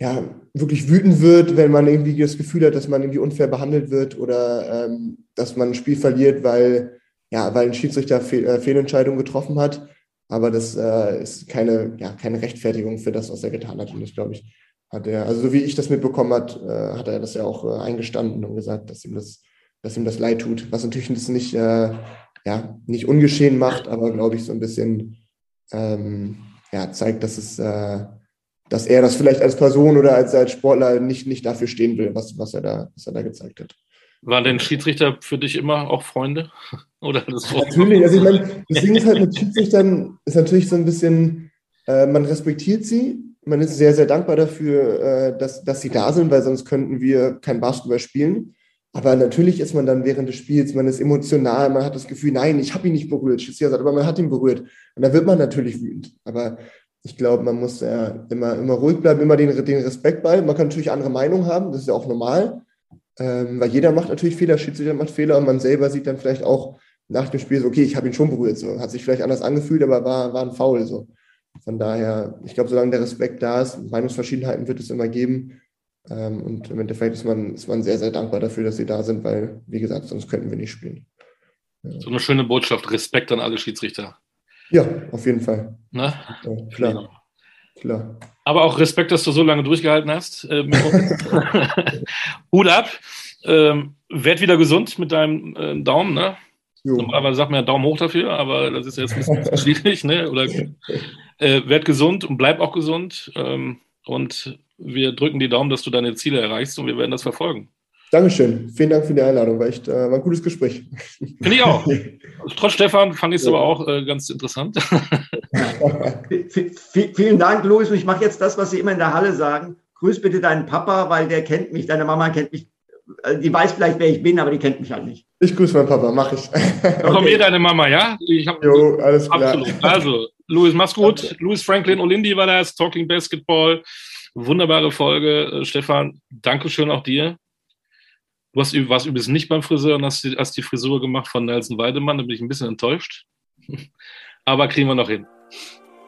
ja, wirklich wütend wird, wenn man irgendwie das Gefühl hat, dass man irgendwie unfair behandelt wird oder ähm, dass man ein Spiel verliert, weil, ja, weil ein Schiedsrichter Fehl, äh, Fehlentscheidungen getroffen hat. Aber das äh, ist keine, ja, keine Rechtfertigung für das, was er getan hat. Und das, glaube ich, hat er, also so wie ich das mitbekommen hat, äh, hat er das ja auch äh, eingestanden und gesagt, dass ihm das, dass ihm das leid tut. Was natürlich das nicht, äh, ja, nicht ungeschehen macht, aber glaube ich so ein bisschen ähm, ja, zeigt, dass es äh, dass er das vielleicht als Person oder als, als Sportler nicht, nicht dafür stehen will, was, was, er da, was er da gezeigt hat. Waren denn Schiedsrichter für dich immer auch Freunde? (laughs) Oder das natürlich, also ich meine, das Ding ist halt mit Schiedsrichtern, ist natürlich so ein bisschen, äh, man respektiert sie, man ist sehr, sehr dankbar dafür, äh, dass, dass sie da sind, weil sonst könnten wir kein Basketball spielen. Aber natürlich ist man dann während des Spiels, man ist emotional, man hat das Gefühl, nein, ich habe ihn nicht berührt. Schiedsrichter sagt, aber man hat ihn berührt. Und da wird man natürlich wütend. Aber ich glaube, man muss ja immer, immer ruhig bleiben, immer den, den Respekt bei. Man kann natürlich andere Meinungen haben, das ist ja auch normal, ähm, weil jeder macht natürlich Fehler, Schiedsrichter macht Fehler und man selber sieht dann vielleicht auch nach dem Spiel so, okay, ich habe ihn schon berührt, so. hat sich vielleicht anders angefühlt, aber war, war ein Foul. So. Von daher, ich glaube, solange der Respekt da ist, Meinungsverschiedenheiten wird es immer geben. Ähm, und im Endeffekt ist man, ist man sehr, sehr dankbar dafür, dass sie da sind, weil, wie gesagt, sonst könnten wir nicht spielen. Ja. So eine schöne Botschaft, Respekt an alle Schiedsrichter. Ja, auf jeden Fall. Na? Ja, klar. Klar. Aber auch Respekt, dass du so lange durchgehalten hast. Ähm, (laughs) Hut ab. Ähm, werd wieder gesund mit deinem äh, Daumen, ne? Jo. Normalerweise sagt man ja Daumen hoch dafür, aber das ist jetzt ein bisschen (laughs) schwierig, ne? Oder äh, werd gesund und bleib auch gesund. Ähm, und wir drücken die Daumen, dass du deine Ziele erreichst und wir werden das verfolgen. Dankeschön. Vielen Dank für die Einladung. War echt äh, war ein gutes Gespräch. Finde ich auch. (laughs) Trotz Stefan fand ich es ja. aber auch äh, ganz interessant. (laughs) vielen Dank, Louis. Und ich mache jetzt das, was Sie immer in der Halle sagen. Grüß bitte deinen Papa, weil der kennt mich, deine Mama kennt mich. Äh, die weiß vielleicht, wer ich bin, aber die kennt mich halt nicht. Ich grüße meinen Papa, mache ich. okay. Von mir deine Mama, ja? Ich hab, jo, alles klar. Absolut. Also, Louis, mach's gut. Danke. Louis Franklin Olindi war das, Talking Basketball. Wunderbare Folge, äh, Stefan. Dankeschön auch dir. Du hast, warst übrigens nicht beim Friseur und hast die, hast die Frisur gemacht von Nelson Weidemann. Da bin ich ein bisschen enttäuscht. (laughs) Aber kriegen wir noch hin.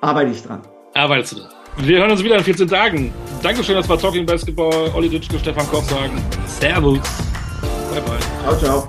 Arbeite ich dran. Arbeitest du dran. Wir hören uns wieder in 14 Tagen. Dankeschön, das war Talking Basketball. Olli Ditschke, Stefan Koch sagen Servus. Bye, bye. Ciao, ciao.